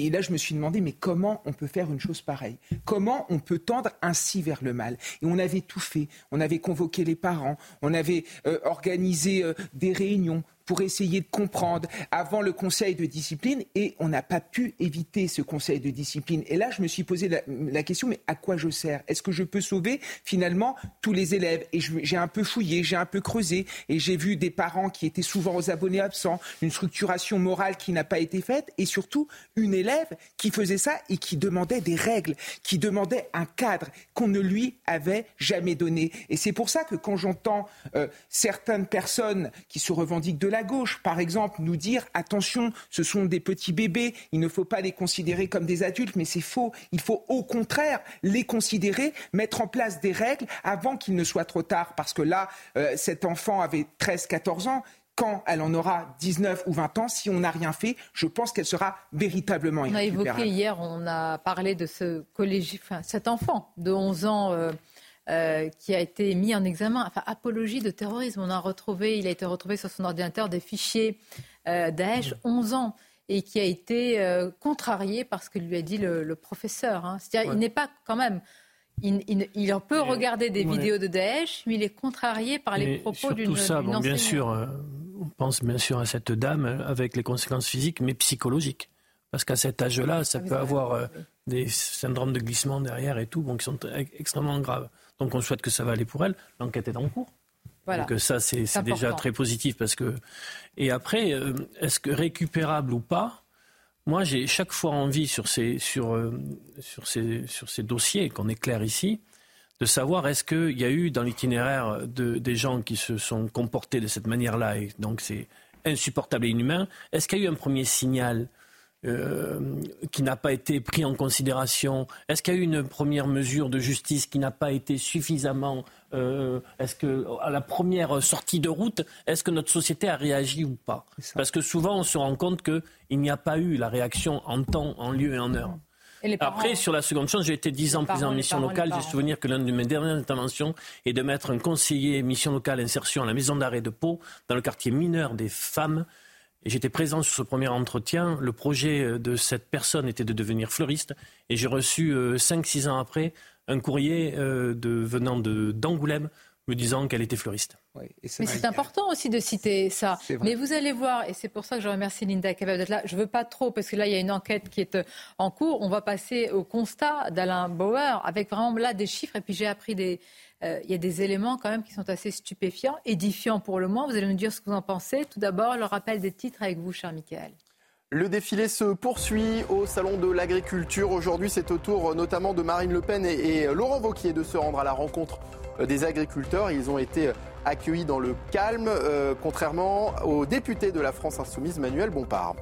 là, je me suis demandé, mais comment on peut faire une chose pareille? Comment on peut tendre ainsi vers le mal? Et on avait tout fait. On avait convoqué les parents, on avait euh, organisé euh, des réunions pour essayer de comprendre avant le conseil de discipline et on n'a pas pu éviter ce conseil de discipline. Et là, je me suis posé la, question, mais à quoi je sers? Est-ce que je peux sauver finalement tous les élèves? Et j'ai un peu fouillé, j'ai un peu creusé et j'ai vu des parents qui étaient souvent aux abonnés absents, une structuration morale qui n'a pas été faite et surtout une élève qui faisait ça et qui demandait des règles, qui demandait un cadre qu'on ne lui avait jamais donné. Et c'est pour ça que quand j'entends euh, certaines personnes qui se revendiquent de la gauche, par exemple, nous dire attention, ce sont des petits bébés, il ne faut pas les considérer comme des adultes, mais c'est faux. Il faut au contraire les considérer, mettre en place des règles avant qu'il ne soit trop tard. Parce que là, euh, cet enfant avait 13-14 ans quand elle en aura 19 ou 20 ans, si on n'a rien fait, je pense qu'elle sera véritablement On a évoqué hier, on a parlé de ce collège, enfin, cet enfant de 11 ans euh, euh, qui a été mis en examen, enfin apologie de terrorisme. On a retrouvé, il a été retrouvé sur son ordinateur des fichiers euh, Daesh, 11 ans, et qui a été euh, contrarié par ce que lui a dit le, professeur. Hein. C'est-à-dire, il n'est pas quand même. Il, il, peut regarder des vidéos de Daesh, mais il est contrarié par les propos d'une. Tout ça, bon, bien sûr, on pense bien sûr à cette dame avec les conséquences physiques, mais psychologiques. Parce qu'à cet âge-là, ça peut avoir des syndromes de glissement derrière et tout, bon, qui sont extrêmement graves. Donc on souhaite que ça va aller pour elle. L'enquête est en cours. Voilà. Donc ça, c'est déjà très positif parce que. Et après, euh, est-ce que récupérable ou pas Moi, j'ai chaque fois envie sur ces, sur, euh, sur ces, sur ces dossiers qu'on éclaire ici, de savoir est-ce qu'il y a eu dans l'itinéraire de, des gens qui se sont comportés de cette manière-là, et donc c'est insupportable et inhumain, est-ce qu'il y a eu un premier signal euh, qui n'a pas été pris en considération Est-ce qu'il y a eu une première mesure de justice qui n'a pas été suffisamment euh, Est-ce que à la première sortie de route, est-ce que notre société a réagi ou pas Parce que souvent, on se rend compte qu'il n'y a pas eu la réaction en temps, en lieu et en heure. Après, sur la seconde chose, j'ai été dix ans président en mission locale. J'ai souvenir que l'une de mes dernières interventions est de mettre un conseiller mission locale insertion à la maison d'arrêt de Pau, dans le quartier mineur des femmes, et j'étais présent sur ce premier entretien. Le projet euh, de cette personne était de devenir fleuriste. Et j'ai reçu, 5-6 euh, ans après, un courrier euh, de, venant d'Angoulême me disant qu'elle était fleuriste. mais c'est important aussi de citer ça. Mais vous allez voir, et c'est pour ça que je remercie Linda capable d'être là. Je ne veux pas trop, parce que là, il y a une enquête qui est en cours. On va passer au constat d'Alain Bauer, avec vraiment là des chiffres. Et puis j'ai appris des, euh, il y a des éléments quand même qui sont assez stupéfiants, édifiants pour le moins. Vous allez nous dire ce que vous en pensez. Tout d'abord, le rappel des titres avec vous, cher Michael. Le défilé se poursuit au Salon de l'Agriculture. Aujourd'hui, c'est au tour notamment de Marine Le Pen et, Laurent Wauquiez de se rendre à la rencontre euh, des agriculteurs. Ils ont été accueillis dans le calme, euh, contrairement au député de la France Insoumise, Manuel Bompard.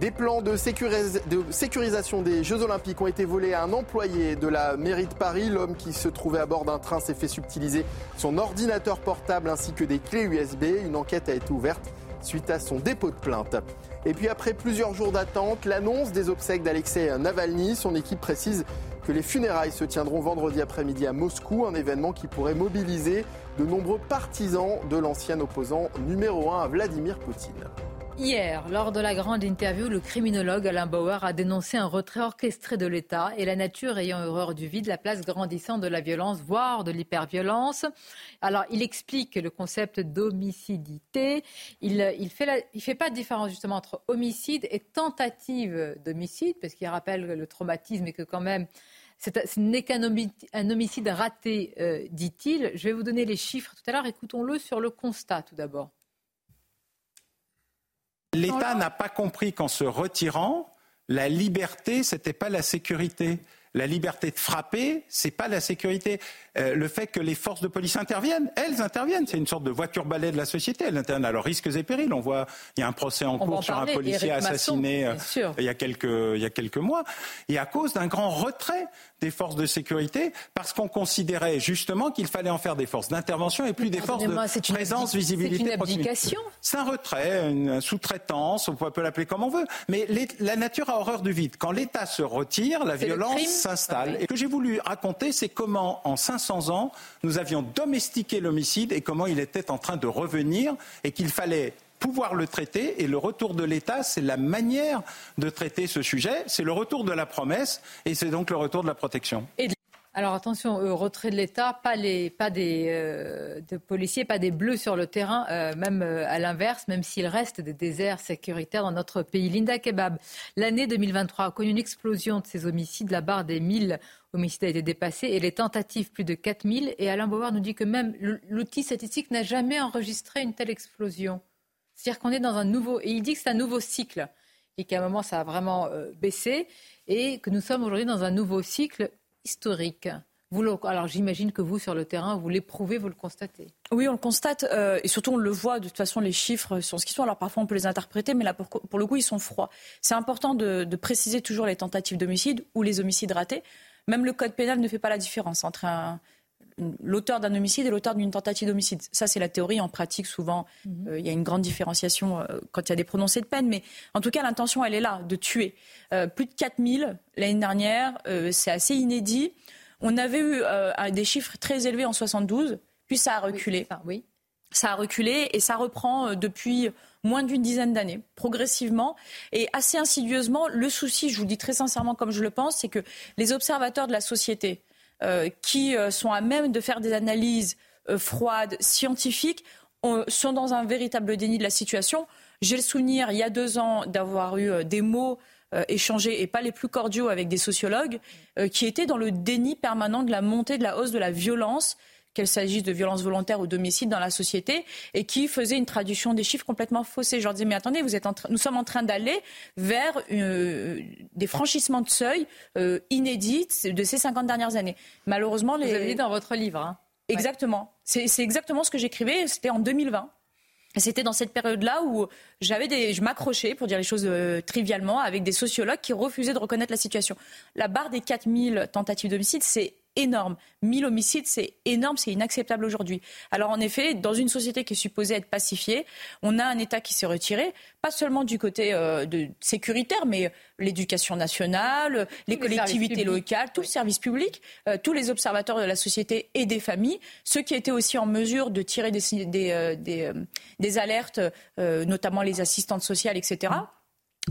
Des plans de, sécurisation des Jeux Olympiques ont été volés à un employé de la mairie de Paris. L'homme qui se trouvait à bord d'un train s'est fait subtiliser son ordinateur portable ainsi que des clés USB. Une enquête a été ouverte suite à son dépôt de plainte. Et puis après plusieurs jours d'attente, l'annonce des obsèques d'Alexei Navalny, son équipe précise que les funérailles se tiendront vendredi après-midi à Moscou, un événement qui pourrait mobiliser de nombreux partisans de l'ancien opposant numéro 1 à Vladimir Poutine. Hier, lors de la grande interview, le criminologue Alain Bauer a dénoncé un retrait orchestré de l'État et la nature ayant horreur du vide, la place grandissante de la violence, voire de l'hyperviolence. Alors, il explique le concept d'homicidité. Il ne fait, fait pas de différence justement entre homicide et tentative d'homicide, parce qu'il rappelle le traumatisme et que quand même ce n'est qu'un homicide raté, euh, dit-il. Je vais vous donner les chiffres tout à l'heure. Écoutons-le sur le constat tout d'abord. L'État n'a pas compris qu'en se retirant, la liberté, ce n'était pas la sécurité. La liberté de frapper, c'est pas la sécurité. Euh, le fait que les forces de police interviennent, elles interviennent. C'est une sorte de voiture balai de la société. Elles interviennent à leurs risques et périls. On voit, il y a un procès en cours sur un policier assassiné euh, il, y a quelques, il y a quelques mois. Et à cause d'un grand retrait des forces de sécurité parce qu'on considérait justement qu'il fallait en faire des forces d'intervention et plus des forces de présence, visibilité. C'est une abdication. C'est un retrait, une sous-traitance, on peut l'appeler comme on veut. Mais la nature a horreur du vide. Quand l'État se retire, la violence s'installe. Et ce que j'ai voulu raconter, c'est comment, en 500 ans, nous avions domestiqué l'homicide et comment il était en train de revenir et qu'il fallait pouvoir le traiter et le retour de l'État, c'est la manière de traiter ce sujet, c'est le retour de la promesse et c'est donc le retour de la protection. Alors attention, euh, retrait de l'État, pas, des euh, de policiers, pas des bleus sur le terrain, euh, même à l'inverse, même s'il reste des déserts sécuritaires dans notre pays. Linda Kebab, l'année 2023 a connu une explosion de ces homicides. La barre des 1000 homicides a été dépassée et les tentatives plus de 4000. Et Alain Bauer nous dit que même l'outil statistique n'a jamais enregistré une telle explosion. C'est-à-dire qu'on est dans un nouveau... Et il dit que c'est un nouveau cycle et qu'à un moment ça a vraiment baissé et que nous sommes aujourd'hui dans un nouveau cycle historique. Alors j'imagine que vous, sur le terrain, vous l'éprouvez, vous le constatez. Oui, on le constate, euh, et surtout on le voit, de toute façon les chiffres sont ce qu'ils sont. Alors parfois on peut les interpréter, mais là pour, le coup ils sont froids. C'est important de, préciser toujours les tentatives d'homicide ou les homicides ratés. Même le code pénal ne fait pas la différence entre l'auteur d'un homicide et l'auteur d'une tentative d'homicide. Ça, c'est la théorie. En pratique, souvent, mhm. euh, il y a une grande différenciation euh, quand il y a des prononcés de peine. Mais en tout cas, l'intention, elle est là, de tuer. plus de 4000 l'année dernière, c'est assez inédit. On avait eu euh, des chiffres très élevés en 72, puis ça a reculé. Oui, ça, a reculé et ça reprend euh, depuis moins d'une dizaine d'années, progressivement et assez insidieusement. Le souci, je vous le dis très sincèrement comme je le pense, c'est que les observateurs de la société euh, qui sont à même de faire des analyses froides, scientifiques, sont dans un véritable déni de la situation. J'ai le souvenir, il y a deux ans, d'avoir eu des mots euh, échangés et pas les plus cordiaux avec des sociologues euh, qui étaient dans le déni permanent de la montée de la hausse de la violence qu'elle s'agisse de violences volontaires ou d'homicides dans la société, et qui faisaient une traduction des chiffres complètement faussée. Je leur disais, mais attendez, vous êtes nous sommes en train d'aller vers euh, des franchissements de seuil inédits de ces 50 dernières années. Malheureusement, les... Vous avez dit dans votre livre. Hein. Exactement. C'est exactement ce que j'écrivais. C'était en 2020. C'était dans cette période-là où j'avais des, je m'accrochais, pour dire les choses euh, trivialement, avec des sociologues qui refusaient de reconnaître la situation. La barre des 4000 tentatives d'homicide, c'est énorme. 1000 homicides, c'est énorme, c'est inacceptable aujourd'hui. Alors en effet, dans une société qui est supposée être pacifiée, on a un État qui s'est retiré, pas seulement du côté euh, de sécuritaire, mais l'éducation nationale, les collectivités locales, tout le service public, euh, tous les observateurs de la société et des familles, ceux qui étaient aussi en mesure de tirer des, des, euh, des alertes, notamment les assistantes sociales, etc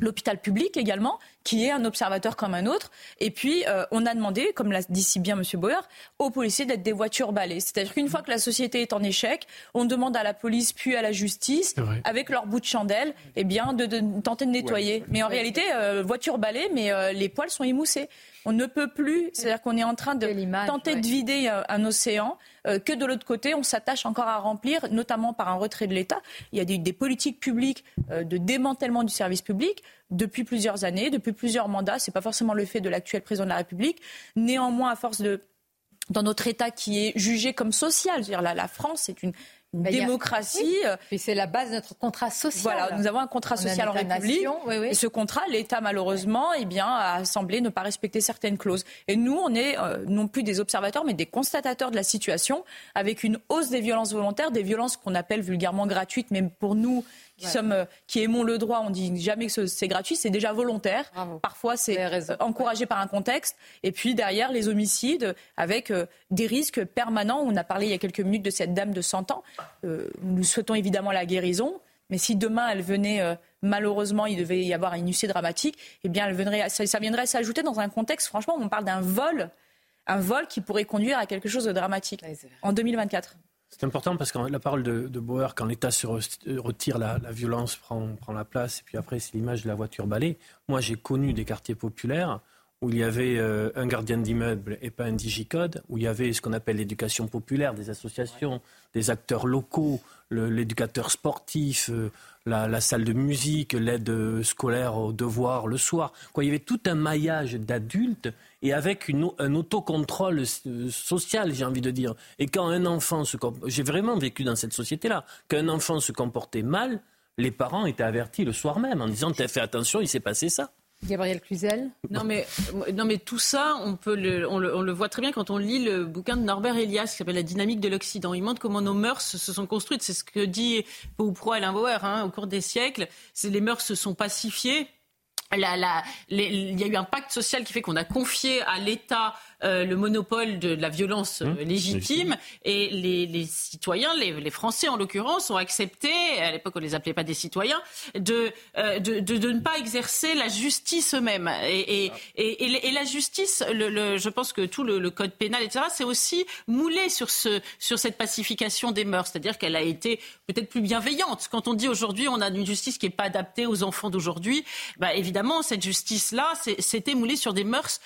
l'hôpital public également, qui est un observateur comme un autre. Et puis, euh, on a demandé, comme l'a dit si bien M. Bauer, aux policiers d'être des voitures balais. C'est-à-dire qu'une fois que la société est en échec, on demande à la police puis à la justice, avec leur bout de chandelle, eh bien, de, tenter de nettoyer. Mais en réalité, euh, voiture balai, mais euh, les poils sont émoussés. On ne peut plus, c'est-à-dire qu'on est en train de tenter de vider un, océan, euh, que de l'autre côté, on s'attache encore à remplir, notamment par un retrait de l'État. Il y a des, politiques publiques euh, de démantèlement du service public depuis plusieurs années, depuis plusieurs mandats. Ce n'est pas forcément le fait de l'actuel président de la République. Néanmoins, à force de dans notre État qui est jugé comme social. -dire la, la France est une bah, démocratie. Et c'est la base de notre contrat social. Voilà, nous avons un contrat social en République. Et ce contrat, l'État, malheureusement, eh bien, a semblé ne pas respecter certaines clauses. Et nous, on est euh, non plus des observateurs, mais des constatateurs de la situation, avec une hausse des violences volontaires, des violences qu'on appelle vulgairement gratuites, même pour nous, qui, sommes, euh, qui aimons le droit, on dit jamais que c'est gratuit, c'est déjà volontaire. Parfois, c'est encouragé par un contexte. Et puis derrière, les homicides avec euh, des risques permanents. On a parlé il y a quelques minutes de cette dame de 100 ans. Euh, nous souhaitons évidemment la guérison. Mais si demain elle venait, malheureusement, il devait y avoir une UC dramatique, eh bien, elle viendrait, ça, ça viendrait s'ajouter dans un contexte, franchement, on parle d'un vol, un vol qui pourrait conduire à quelque chose de dramatique en 2024. C'est important parce que la parole de, de Bauer, quand l'État se retire, la, violence prend, la place, et puis après, c'est l'image de la voiture balai. Moi, j'ai connu des quartiers populaires où il y avait euh, un gardien d'immeuble et pas un digicode, où il y avait ce qu'on appelle l'éducation populaire, des associations, des acteurs locaux, l'éducateur sportif, euh, la, salle de musique, l'aide scolaire aux devoirs le soir. Quoi, il y avait tout un maillage d'adultes et avec un autocontrôle euh, social, j'ai envie de dire. Et quand un enfant se j'ai vraiment vécu dans cette société-là, quand un enfant se comportait mal, les parents étaient avertis le soir même en disant fais attention, il s'est passé ça. Gabriel Cluzel non mais, non mais tout ça, on, peut le, on, le, voit très bien quand on lit le bouquin de Norbert Elias qui s'appelle La dynamique de l'Occident. Il montre comment nos mœurs se sont construites. C'est ce que dit ou pro Alain Bauer hein, au cours des siècles. Les mœurs se sont pacifiées il y a eu un pacte social qui fait qu'on a confié à l'État euh, le monopole de, la violence euh, mmh. légitime. Et les, citoyens, les, Français en l'occurrence, ont accepté, à l'époque on ne les appelait pas des citoyens, de, euh, de, de, ne pas exercer la justice eux-mêmes. Et, et, et, la justice, le, je pense que tout le, code pénal, etc., c'est aussi moulé sur, ce, sur cette pacification des mœurs. C'est-à-dire qu'elle a été peut-être plus bienveillante. Quand on dit aujourd'hui on a une justice qui n'est pas adaptée aux enfants d'aujourd'hui, bah, évidemment, cette justice-là, c'était moulé sur des mœurs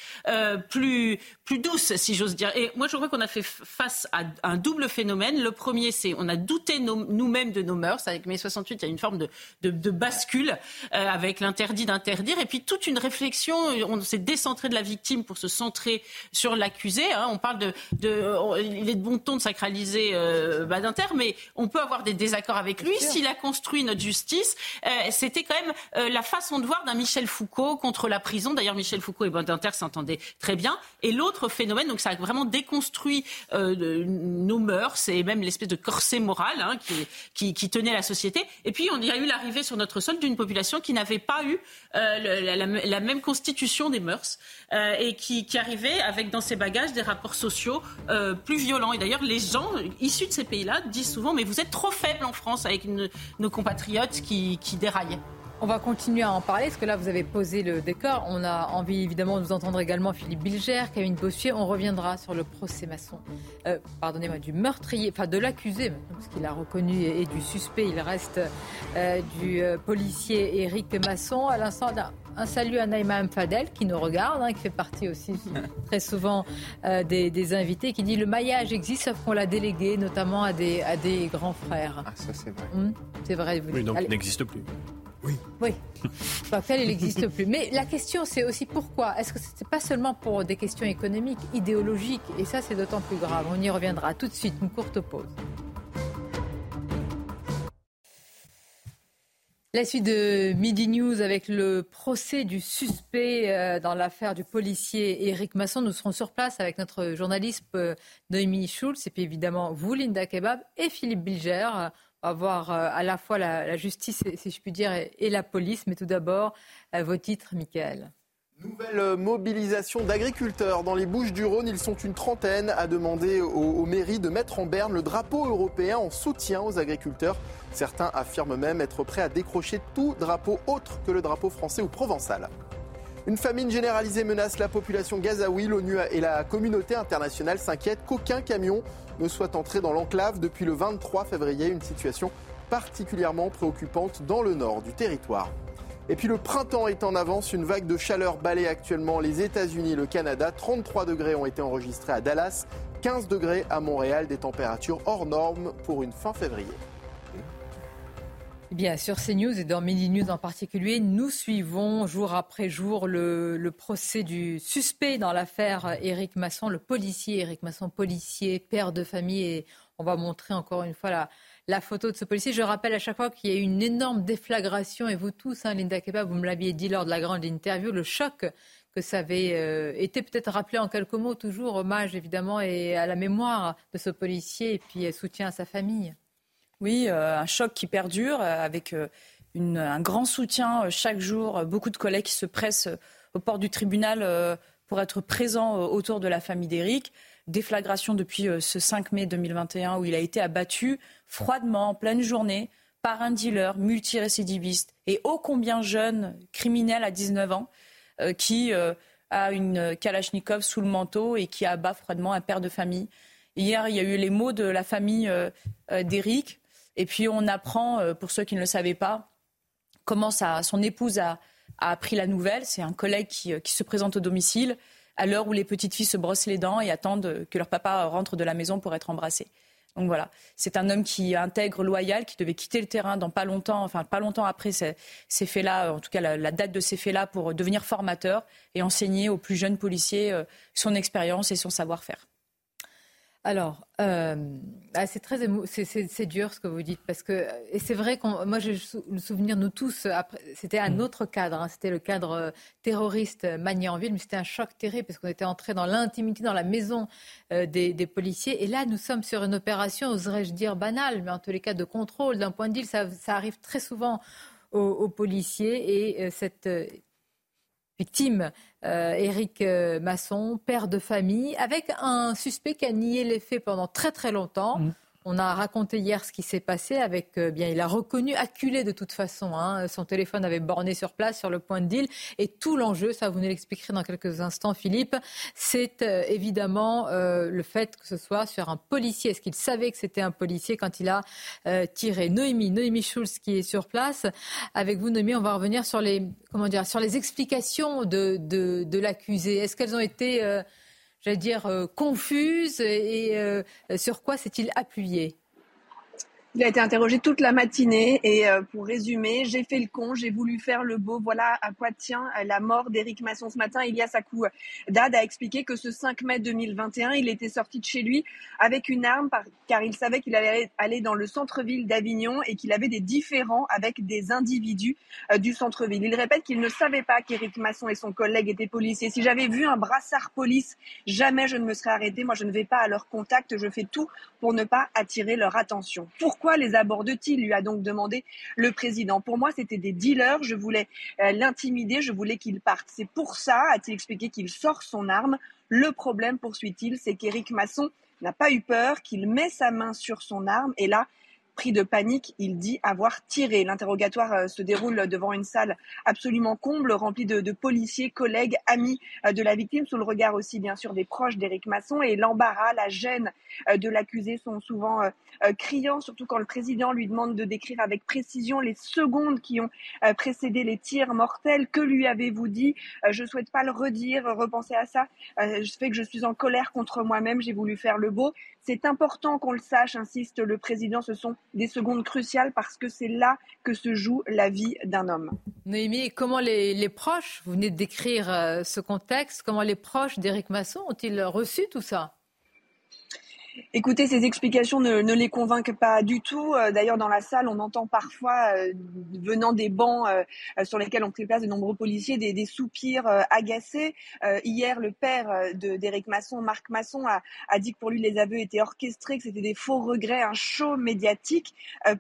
plus, plus douce, si j'ose dire. Et moi, je crois qu'on a fait face à un double phénomène. Le premier, c'est on a douté nous-mêmes de nos mœurs. Avec mai 68, il y a une forme de, de, bascule euh, avec l'interdit d'interdire. Et puis toute une réflexion, on s'est décentré de la victime pour se centrer sur l'accusé. Hein. On parle de, de, Il est de bon ton de sacraliser euh, Badinter, mais on peut avoir des désaccords avec lui. S'il a construit notre justice, euh, c'était quand même la façon de voir d'un Michel Foucault contre la prison. D'ailleurs, Michel Foucault et Badinter s'entendaient très bien. Et l'autre phénomène. Donc ça a vraiment déconstruit euh, nos mœurs et même l'espèce de corset moral hein, qui, tenait la société. Et puis on y a eu l'arrivée sur notre sol d'une population qui n'avait pas eu euh, la, même constitution des mœurs euh, et qui, arrivait avec dans ses bagages des rapports sociaux plus violents. Et d'ailleurs les gens issus de ces pays-là disent souvent mais vous êtes trop faibles en France avec nos compatriotes qui, qui déraillent. On va continuer à en parler, parce que là, vous avez posé le décor. On a envie, évidemment, de vous entendre également Philippe Bilger, Kevin Bossuet. On reviendra sur le procès maçon, euh, pardonnez-moi, du meurtrier, enfin de l'accusé, parce qu'il a reconnu, et, du suspect. Il reste euh, du euh, policier Éric Masson. À l'instant, un salut à Naïma Fadel qui nous regarde, hein, qui fait partie aussi très souvent des, invités, qui dit le maillage existe, sauf qu'on l'a délégué notamment à des, à des grands frères. Ah, ça c'est vrai. Hum, c'est vrai. oui, donc il n'existe plus. Oui. Oui. il n'existe plus. Mais la question, c'est aussi pourquoi? Est-ce que ce n'est pas seulement pour des questions économiques, idéologiques? Et ça, c'est d'autant plus grave. On y reviendra tout de suite. Une courte pause. La suite de Midi News avec le procès du suspect euh, dans l'affaire du policier Éric Masson. Nous serons sur place avec notre journaliste euh, Noémie Schulz et puis évidemment vous, Linda Kebab et Philippe Bilger avoir euh, à la fois la, justice, si je puis dire, et, la police. Mais tout d'abord, euh, vos titres, Michael. Nouvelle mobilisation d'agriculteurs dans les Bouches du Rhône. Ils sont une trentaine à demander aux, mairies de mettre en berne le drapeau européen en soutien aux agriculteurs. Certains affirment même être prêts à décrocher tout drapeau autre que le drapeau français ou provençal. Une famine généralisée menace la population gazaoui. L'ONU et la communauté internationale s'inquiètent qu'aucun camion ne soit entré dans l'enclave depuis le 23 février. Une situation particulièrement préoccupante dans le nord du territoire. Et puis le printemps est en avance, une vague de chaleur balaye actuellement les États-Unis et le Canada. 33 degrés ont été enregistrés à Dallas, 15 degrés à Montréal, des températures hors normes pour une fin février. Bien, sur CNews et dans Midi News en particulier, nous suivons jour après jour le, procès du suspect dans l'affaire Éric Masson, le policier Éric Masson, policier, père de famille. Et on va montrer encore une fois la, photo de ce policier. Je rappelle à chaque fois qu'il y a eu une énorme déflagration, et vous tous, hein, Linda Kepa, vous me l'aviez dit lors de la grande interview, le choc que ça avait euh, été peut-être rappelé en quelques mots, toujours hommage évidemment et à la mémoire de ce policier et puis soutien à sa famille. Oui, euh, un choc qui perdure euh, avec euh, un grand soutien chaque jour, beaucoup de collègues qui se pressent au port du tribunal pour être présents autour de la famille d'Éric. Déflagration depuis ce 5 mai 2021 où il a été abattu froidement en pleine journée par un dealer multirécidiviste et ô combien jeune, criminel à 19 ans, qui a une Kalachnikov sous le manteau et qui abat froidement un père de famille. Hier, il y a eu les mots de la famille d'Éric et puis on apprend, euh, pour ceux qui ne le savaient pas, comment son épouse a, appris la nouvelle. C'est un collègue euh, qui, se présente au domicile à l'heure où les petites filles se brossent les dents et attendent que leur papa rentre de la maison pour être embrassé. Donc voilà, c'est un homme qui intègre, loyal, qui devait quitter le terrain dans pas longtemps, enfin pas longtemps après ces, faits-là, en tout cas la, date de ces faits-là, pour devenir formateur et enseigner aux plus jeunes policiers euh, son expérience et son savoir-faire. Alors, euh, ah, c'est très c'est dur ce que vous dites parce que et c'est vrai qu'on moi j'ai le souvenir nous tous c'était un mm. autre cadre hein, c'était le cadre euh, terroriste Magnanville mais c'était un choc terrible parce qu'on était entré dans l'intimité dans la maison euh, des, policiers. Et là nous sommes sur une opération oserais-je dire banale mais en tous les cas de contrôle d'un point de vue ça, arrive très souvent aux, policiers. Et cette victime, Éric Masson, père de famille, avec un suspect qui a nié les faits pendant très très longtemps. Mmh. On a raconté hier ce qui s'est passé avec, euh, bien, il a reconnu, acculé de toute façon. Hein. son téléphone avait borné sur place, sur le point de deal. Et tout l'enjeu, ça vous nous l'expliquerez dans quelques instants, Philippe, c'est euh, évidemment euh, le fait que ce soit sur un policier. Est-ce qu'il savait que c'était un policier quand il a tiré? Noémie, Noémie Schulz qui est sur place. Avec vous, Noémie, on va revenir sur les, comment dire, sur les explications de, de, de l'accusé. Est-ce qu'elles ont été j'allais dire, euh, confuse et euh, sur quoi s'est-il appuyé? Il a été interrogé toute la matinée et euh, pour résumer, j'ai fait le con, j'ai voulu faire le beau. Voilà à quoi tient la mort d'Éric Masson ce matin. Il y a sa coup. Dad a expliqué que ce 5 mai 2021, il était sorti de chez lui avec une arme car il savait qu'il allait aller dans le centre-ville d'Avignon et qu'il avait des différends avec des individus euh, du centre-ville. Il répète qu'il ne savait pas qu'Éric Masson et son collègue étaient policiers. Si j'avais vu un brassard police, jamais je ne me serais arrêté. Moi, je ne vais pas à leur contact. Je fais tout pour ne pas attirer leur attention. Pourquoi les aborde-t-il lui a donc demandé le président. Pour moi, c'était des dealers. Je voulais euh, l'intimider. Je voulais qu'il parte. C'est pour ça, a-t-il expliqué, qu'il sort son arme. Le problème, poursuit-il, c'est qu'Éric Masson n'a pas eu peur, qu'il met sa main sur son arme et là, Pris de panique, il dit avoir tiré. L'interrogatoire euh, se déroule devant une salle absolument comble, remplie de, policiers, collègues, amis euh, de la victime, sous le regard aussi bien sûr des proches d'Éric Masson. Et l'embarras, la gêne euh, de l'accusé sont souvent criants, surtout quand le président lui demande de décrire avec précision les secondes qui ont précédé les tirs mortels. Que lui avez-vous dit? Je souhaite pas le redire, repenser à ça. Je fais que je suis en colère contre moi-même, j'ai voulu faire le beau. C'est important qu'on le sache, insiste le président, ce sont des secondes cruciales parce que c'est là que se joue la vie d'un homme. Noémie, comment les, proches, vous venez de décrire euh, ce contexte, comment les proches d'Éric Masson ont-ils reçu tout ça? Écoutez, ces explications ne, ne, les convainquent pas du tout. Euh, d'ailleurs, dans la salle, on entend parfois, euh, venant des bancs euh, sur lesquels ont pris place de nombreux policiers, des, des soupirs agacés. hier, le père d'Éric Masson, Marc Masson, a, a, dit que pour lui, les aveux étaient orchestrés, que c'était des faux regrets, un show médiatique.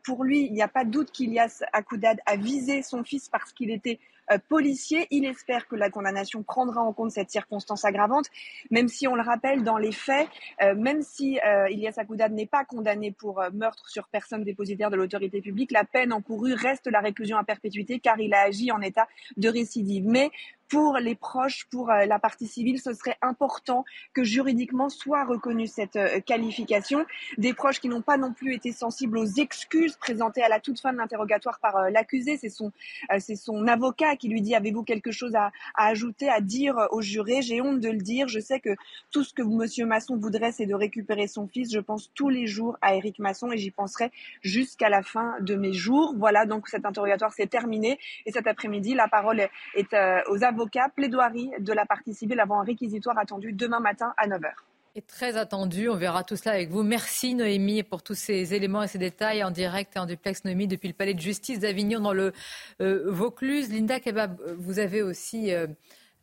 pour lui, il n'y a pas de doute qu'Ilias Akoudad a visé son fils parce qu'il était euh, policier. Il espère que la condamnation prendra en compte cette circonstance aggravante, même si on le rappelle dans les faits, euh, même si euh, Ilias Akoudad n'est pas condamné pour meurtre sur personne dépositaire de l'autorité publique, la peine encourue reste la réclusion à perpétuité car il a agi en état de récidive. Mais pour les proches, pour euh, la partie civile, ce serait important que juridiquement soit reconnue cette euh, qualification. Des proches qui n'ont pas non plus été sensibles aux excuses présentées à la toute fin de l'interrogatoire par euh, l'accusé. C'est son, c'est son avocat qui lui dit avez-vous quelque chose à, à, ajouter, à dire au juré? J'ai honte de le dire. Je sais que tout ce que Monsieur Masson voudrait, c'est de récupérer son fils. Je pense tous les jours à Éric Masson et j'y penserai jusqu'à la fin de mes jours. Voilà, donc cet interrogatoire s'est terminé et cet après-midi, la parole est aux avocats avocat, plaidoirie de la partie civile avant un réquisitoire attendu demain matin à 9h. Et très attendu, on verra tout cela avec vous. Merci Noémie pour tous ces éléments et ces détails en direct et en duplex Noémie depuis le palais de justice d'Avignon dans le euh, Vaucluse. Linda Kebab, vous avez aussi, euh,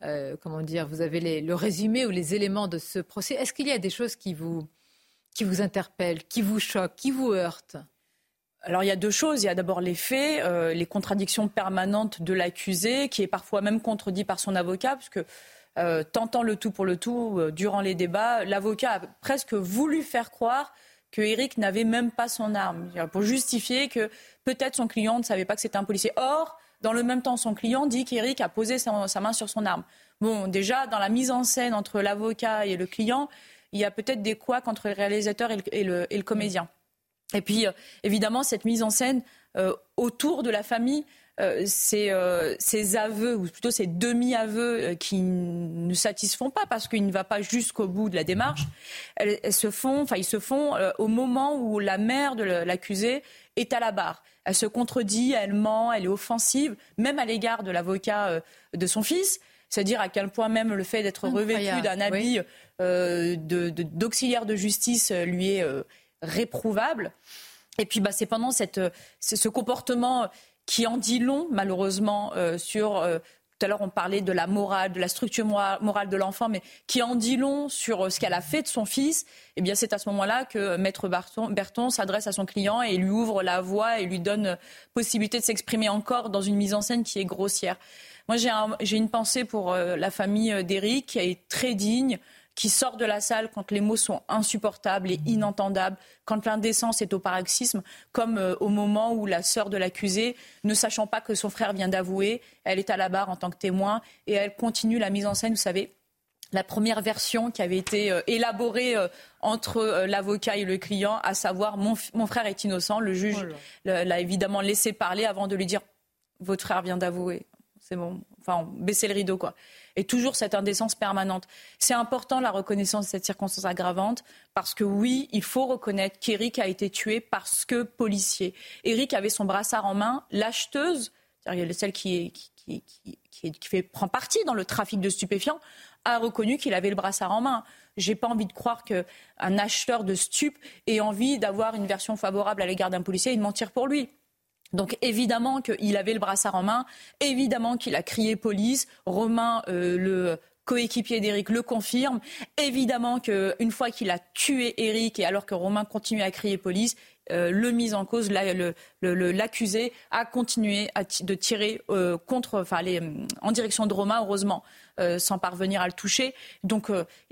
euh, comment dire, vous avez le résumé ou les éléments de ce procès. Est-ce qu'il y a des choses qui vous, qui vous interpellent, qui vous choquent, qui vous heurtent? Alors il y a deux choses. Il y a d'abord les faits, euh, les contradictions permanentes de l'accusé, qui est parfois même contredit par son avocat, puisque euh, tentant le tout pour le tout, euh, durant les débats, l'avocat a presque voulu faire croire que Eric n'avait même pas son arme, pour justifier que peut-être son client ne savait pas que c'était un policier. Or, dans le même temps, son client dit qu'Eric a posé sa, main sur son arme. Bon, déjà, dans la mise en scène entre l'avocat et le client, il y a peut-être des couacs entre le réalisateur et le comédien. Et puis, euh, évidemment, cette mise en scène euh, autour de la famille, euh, ces, aveux, ou plutôt ces demi-aveux qui ne satisfont pas parce qu'il ne va pas jusqu'au bout de la démarche, elles, se font, enfin, ils se font au moment où la mère de l'accusé est à la barre. Elle se contredit, elle ment, elle est offensive, même à l'égard de l'avocat de son fils. C'est-à-dire à quel point même le fait d'être revêtu d'un habit d'auxiliaire de, justice lui est réprouvable. Et puis, bah, c'est pendant cette, ce comportement qui en dit long, malheureusement, euh, sur euh, tout à l'heure, on parlait de la morale, de la structure morale de l'enfant, mais qui en dit long sur euh, ce qu'elle a fait de son fils. Eh bien, c'est à ce moment-là que Maître Berton, s'adresse à son client et lui ouvre la voie et lui donne euh, possibilité de s'exprimer encore dans une mise en scène qui est grossière. Moi, j'ai une pensée pour euh, la famille d'Éric, qui est très digne, qui sort de la salle quand les mots sont insupportables et inentendables, quand l'indécence est au paroxysme, comme euh, au moment où la sœur de l'accusé, ne sachant pas que son frère vient d'avouer, elle est à la barre en tant que témoin et elle continue la mise en scène, vous savez, la première version qui avait été euh, élaborée euh, entre l'avocat et le client, à savoir mon, frère est innocent. Le juge oh l'a évidemment laissé parler avant de lui dire votre frère vient d'avouer. C'est bon, enfin baisser le rideau quoi et toujours cette indécence permanente. C'est important la reconnaissance de cette circonstance aggravante parce que oui, il faut reconnaître qu'Éric a été tué parce que policier. Éric avait son brassard en main, l'acheteuse, celle qui, qui, qui, qui fait, prend partie dans le trafic de stupéfiants, a reconnu qu'il avait le brassard en main. J'ai pas envie de croire qu'un acheteur de stupes ait envie d'avoir une version favorable à l'égard d'un policier et de mentir pour lui. Donc évidemment qu'il avait le brassard en main, évidemment qu'il a crié police. Romain, euh, le coéquipier d'Éric, le confirme. Évidemment qu'une fois qu'il a tué Éric et alors que Romain continue à crier police, euh, le mis en cause, l'accusé, a continué de tirer euh, contre, en direction de Romain, heureusement, euh, sans parvenir à le toucher. Donc,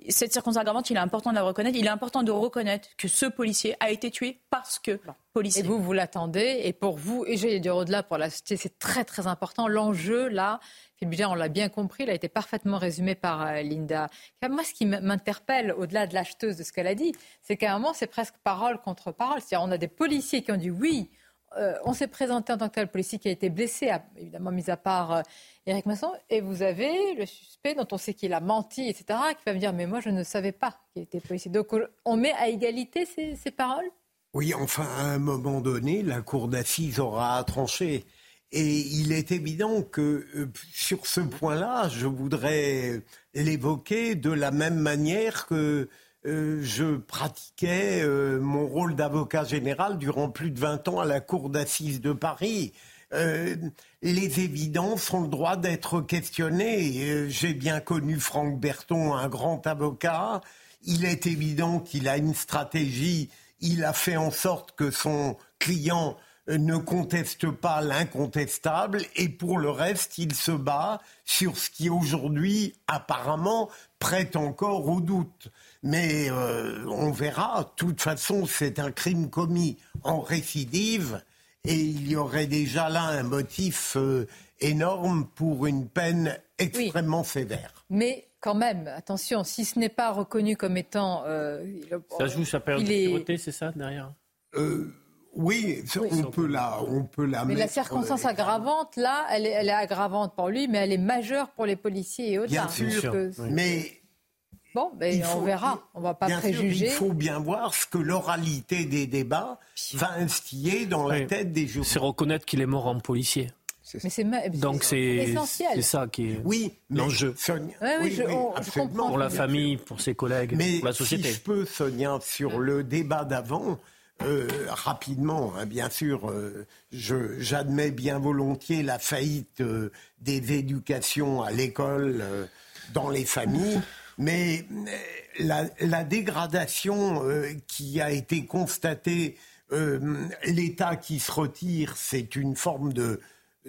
cette circonstance aggravante, il est important de la reconnaître. Il est important de reconnaître que ce policier a été tué parce que policier. Et vous, vous l'attendez. Et pour vous, et j'ai dire au-delà pour la société, c'est très, très important. L'enjeu, là, Philippe on l'a bien compris, il a été parfaitement résumé par euh, Linda. Moi, ce qui m'interpelle, au-delà de l'acheteuse de ce qu'elle a dit, c'est qu'à un moment, c'est presque parole contre parole. C'est-à-dire, on a des policiers qui ont dit oui, euh, on s'est présenté en tant que tel policier qui a été blessé, évidemment mis à part Eric euh, Masson, et vous avez le suspect dont on sait qu'il a menti, etc., qui va me dire mais moi je ne savais pas qu'il était policier. Donc on met à égalité ces, paroles? Oui, enfin à un moment donné, la cour d'assises aura tranché. Et il est évident que euh, sur ce point-là, je voudrais l'évoquer de la même manière que euh, je pratiquais euh, mon rôle d'avocat général durant plus de 20 ans à la Cour d'assises de Paris. les évidences ont le droit d'être questionnées. J'ai bien connu Franck Berton, un grand avocat. Il est évident qu'il a une stratégie. Il a fait en sorte que son client ne conteste pas l'incontestable et pour le reste, il se bat sur ce qui aujourd'hui apparemment prête encore au doute. Mais euh, on verra, de toute façon, c'est un crime commis en récidive et il y aurait déjà là un motif euh, énorme pour une peine extrêmement sévère. Mais quand même, attention, si ce n'est pas reconnu comme étant... Euh, ça joue sa période de c'est ça, derrière? Oui, on, peut la, on peut la mais la circonstance euh, aggravante, là, elle est, elle est, aggravante pour lui, mais elle est majeure pour les policiers et autres. Bien sûr, mais... Bon, ben, on verra, on ne va pas préjuger. il faut bien voir ce que l'oralité des débats va instiller dans la tête des juges. C'est reconnaître qu'il est mort en policier. Mais c'est donc c'est c'est ça qui est oui, l'enjeu. Oui, oui, pour la famille, pour ses collègues, pour la société. Si je peux, Sonia, sur le débat d'avant, euh, rapidement, hein, bien sûr, euh, j'admets bien volontiers la faillite euh, des éducations à l'école dans les familles, mais la, la dégradation qui a été constatée, l'État qui se retire, c'est une forme de,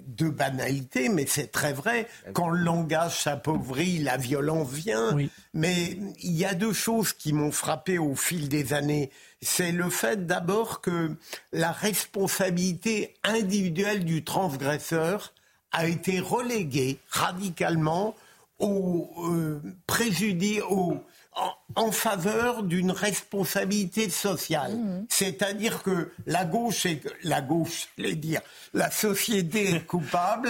de banalité, mais c'est très vrai. Quand le langage s'appauvrit, la violence vient. Mais il y a deux choses qui m'ont frappé au fil des années. C'est le fait d'abord que la responsabilité individuelle du transgresseur a été reléguée radicalement au euh, préjudice, au, en, faveur d'une responsabilité sociale. Mmh. C'est-à-dire que la gauche est, la gauche, je dire, la société est coupable,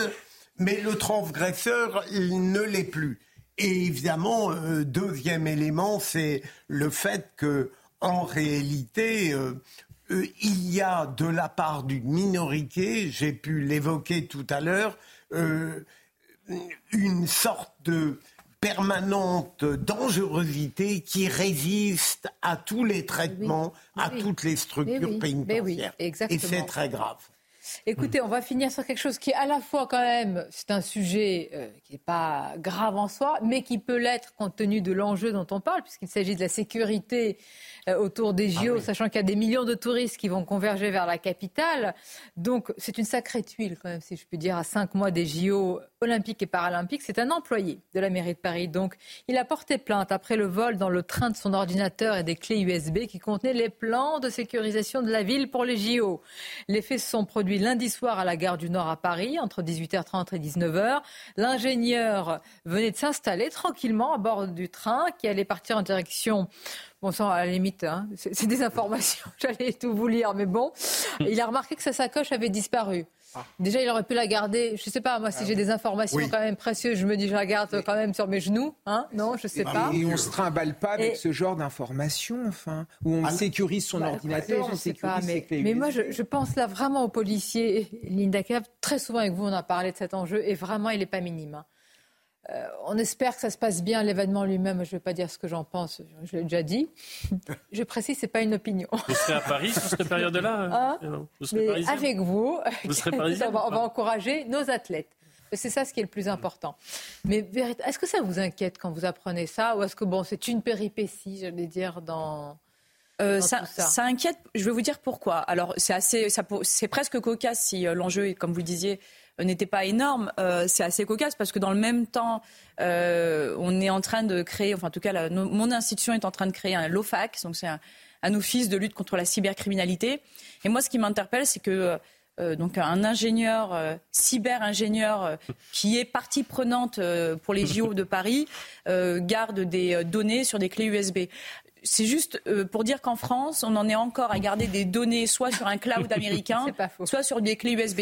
mais le transgresseur ne l'est plus. Et évidemment, euh, deuxième élément, c'est le fait que, en réalité, euh, euh, il y a de la part d'une minorité, j'ai pu l'évoquer tout à l'heure, une sorte de permanente dangerosité qui résiste à tous les traitements, à toutes les structures pénitentiaires. et c'est très grave. Écoutez, on va finir sur quelque chose qui à la fois quand même, c'est un sujet euh, qui n'est pas grave en soi, mais qui peut l'être compte tenu de l'enjeu dont on parle, puisqu'il s'agit de la sécurité euh, autour des JO, ah sachant qu'il y a des millions de touristes qui vont converger vers la capitale. Donc c'est une sacrée tuile quand même, si je puis dire, à cinq mois des JO olympiques et paralympiques. C'est un employé de la mairie de Paris. Donc il a porté plainte après le vol dans le train de son ordinateur et des clés USB qui contenaient les plans de sécurisation de la ville pour les JO. Les faits se sont produits lundi soir à la gare du Nord à Paris, entre 18h30 et 19h. L'ingénieur venait de s'installer tranquillement à bord du train qui allait partir en direction Bon, ça, à la limite, hein, c'est des informations. J'allais tout vous lire, mais bon. Il a remarqué que sa sacoche avait disparu. Déjà, il aurait pu la garder. Je ne sais pas, moi, si ah j'ai des informations quand même précieuses, je me dis, je la garde quand même sur mes genoux. Hein non, je ne sais pas. Et on ne se trimballe pas avec ce genre d'informations, enfin, où on ah sécurise son bah, ordinateur, on sécurise pas, mais, mais moi, je, pense là vraiment aux policiers. Linda Cave, très souvent avec vous, on a parlé de cet enjeu, et vraiment, il n'est pas minime. Hein. Euh, on espère que ça se passe bien, l'événement lui-même. Je ne vais pas dire ce que j'en pense, je l'ai déjà dit. Je précise, ce n'est pas une opinion. Vous serez à Paris sur cette période-là hein euh, Avec vous, on, va, encourager nos athlètes. C'est ça ce qui est le plus important. Mais est-ce que ça vous inquiète quand vous apprenez ça Ou est-ce que bon, c'est une péripétie, j'allais dire, dans. Euh, ça, ça. inquiète. Je vais vous dire pourquoi. Alors, c'est assez, c'est presque cocasse si l'enjeu, comme vous le disiez, n'était pas énorme, euh, c'est assez cocasse parce que dans le même temps, euh, on est en train de créer, enfin en tout cas, mon institution est en train de créer un LOFAC, donc c'est un, office de lutte contre la cybercriminalité. Et moi, ce qui m'interpelle, c'est que euh, donc un ingénieur, cyber-ingénieur qui est partie prenante pour les JO de Paris, garde des données sur des clés USB c'est juste euh, pour dire qu'en France, on en est encore à garder des données soit sur un cloud américain, soit sur des clés USB.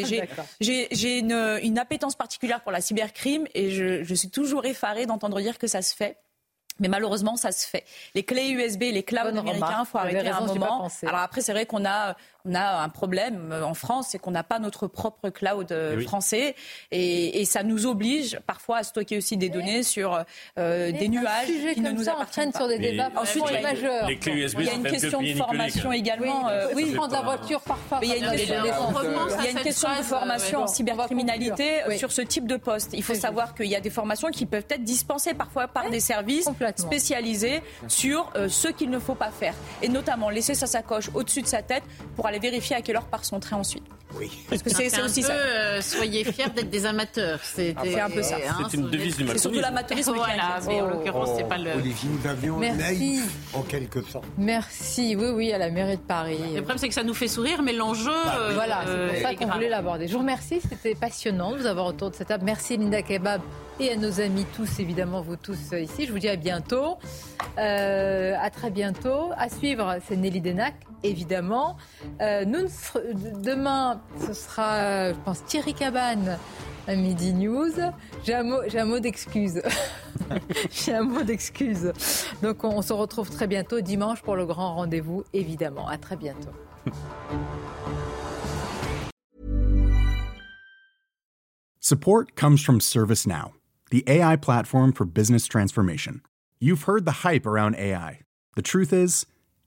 J'ai une, une, appétence particulière pour la cybercrime et je, je suis toujours effarée d'entendre dire que ça se fait. Mais malheureusement, ça se fait. Les clés USB, les clouds américains, il faut arrêter un moment. Alors après, c'est vrai qu'on a on a un problème euh, en France, c'est qu'on n'a pas notre propre cloud euh, eh français. Et, ça nous oblige parfois à stocker aussi des données sur euh, des nuages qui ne nous appartiennent pas. Sur des débats Ensuite, il y a, les clés USB il y a une question de formation également. Oui, prendre la voiture parfois. il y a une question, de formation. En cybercriminalité sur ce type de poste. Il faut savoir qu'il y a des formations qui peuvent être dispensées parfois par des services spécialisés sur ce qu'il ne faut pas faire. Et notamment laisser sa sacoche au-dessus de sa tête pour aller vérifier à quelle heure part son train ensuite. Oui. Parce que c'est aussi ça. Euh, soyez fiers d'être des amateurs. C'est un peu ça. Hein, c'est une devise du. C'est surtout l'amateurisme. Voilà, mais en l'occurrence, c'est pas le. Olivier, nous avions naïf, en quelque sorte. Merci. Oui, oui, à la mairie de Paris. Le problème, c'est que ça nous fait sourire, mais l'enjeu. Bah, euh, voilà, c'est pour ça qu'on voulait l'aborder. Je vous remercie. C'était passionnant de vous avoir autour de cette table. Merci, Linda Kebab et à nos amis tous, évidemment, vous tous euh, ici. Je vous dis à bientôt. Euh, à très bientôt. À suivre, c'est Nelly Denac, évidemment. Euh, nous, demain, ce sera, je pense, Thierry Cabane à Midi News. J'ai un mot, d'excuse. j'ai un mot d'excuse. Donc, on, se retrouve très bientôt dimanche pour le grand rendez-vous, évidemment. À très bientôt. You've heard the hype around AI. The truth is,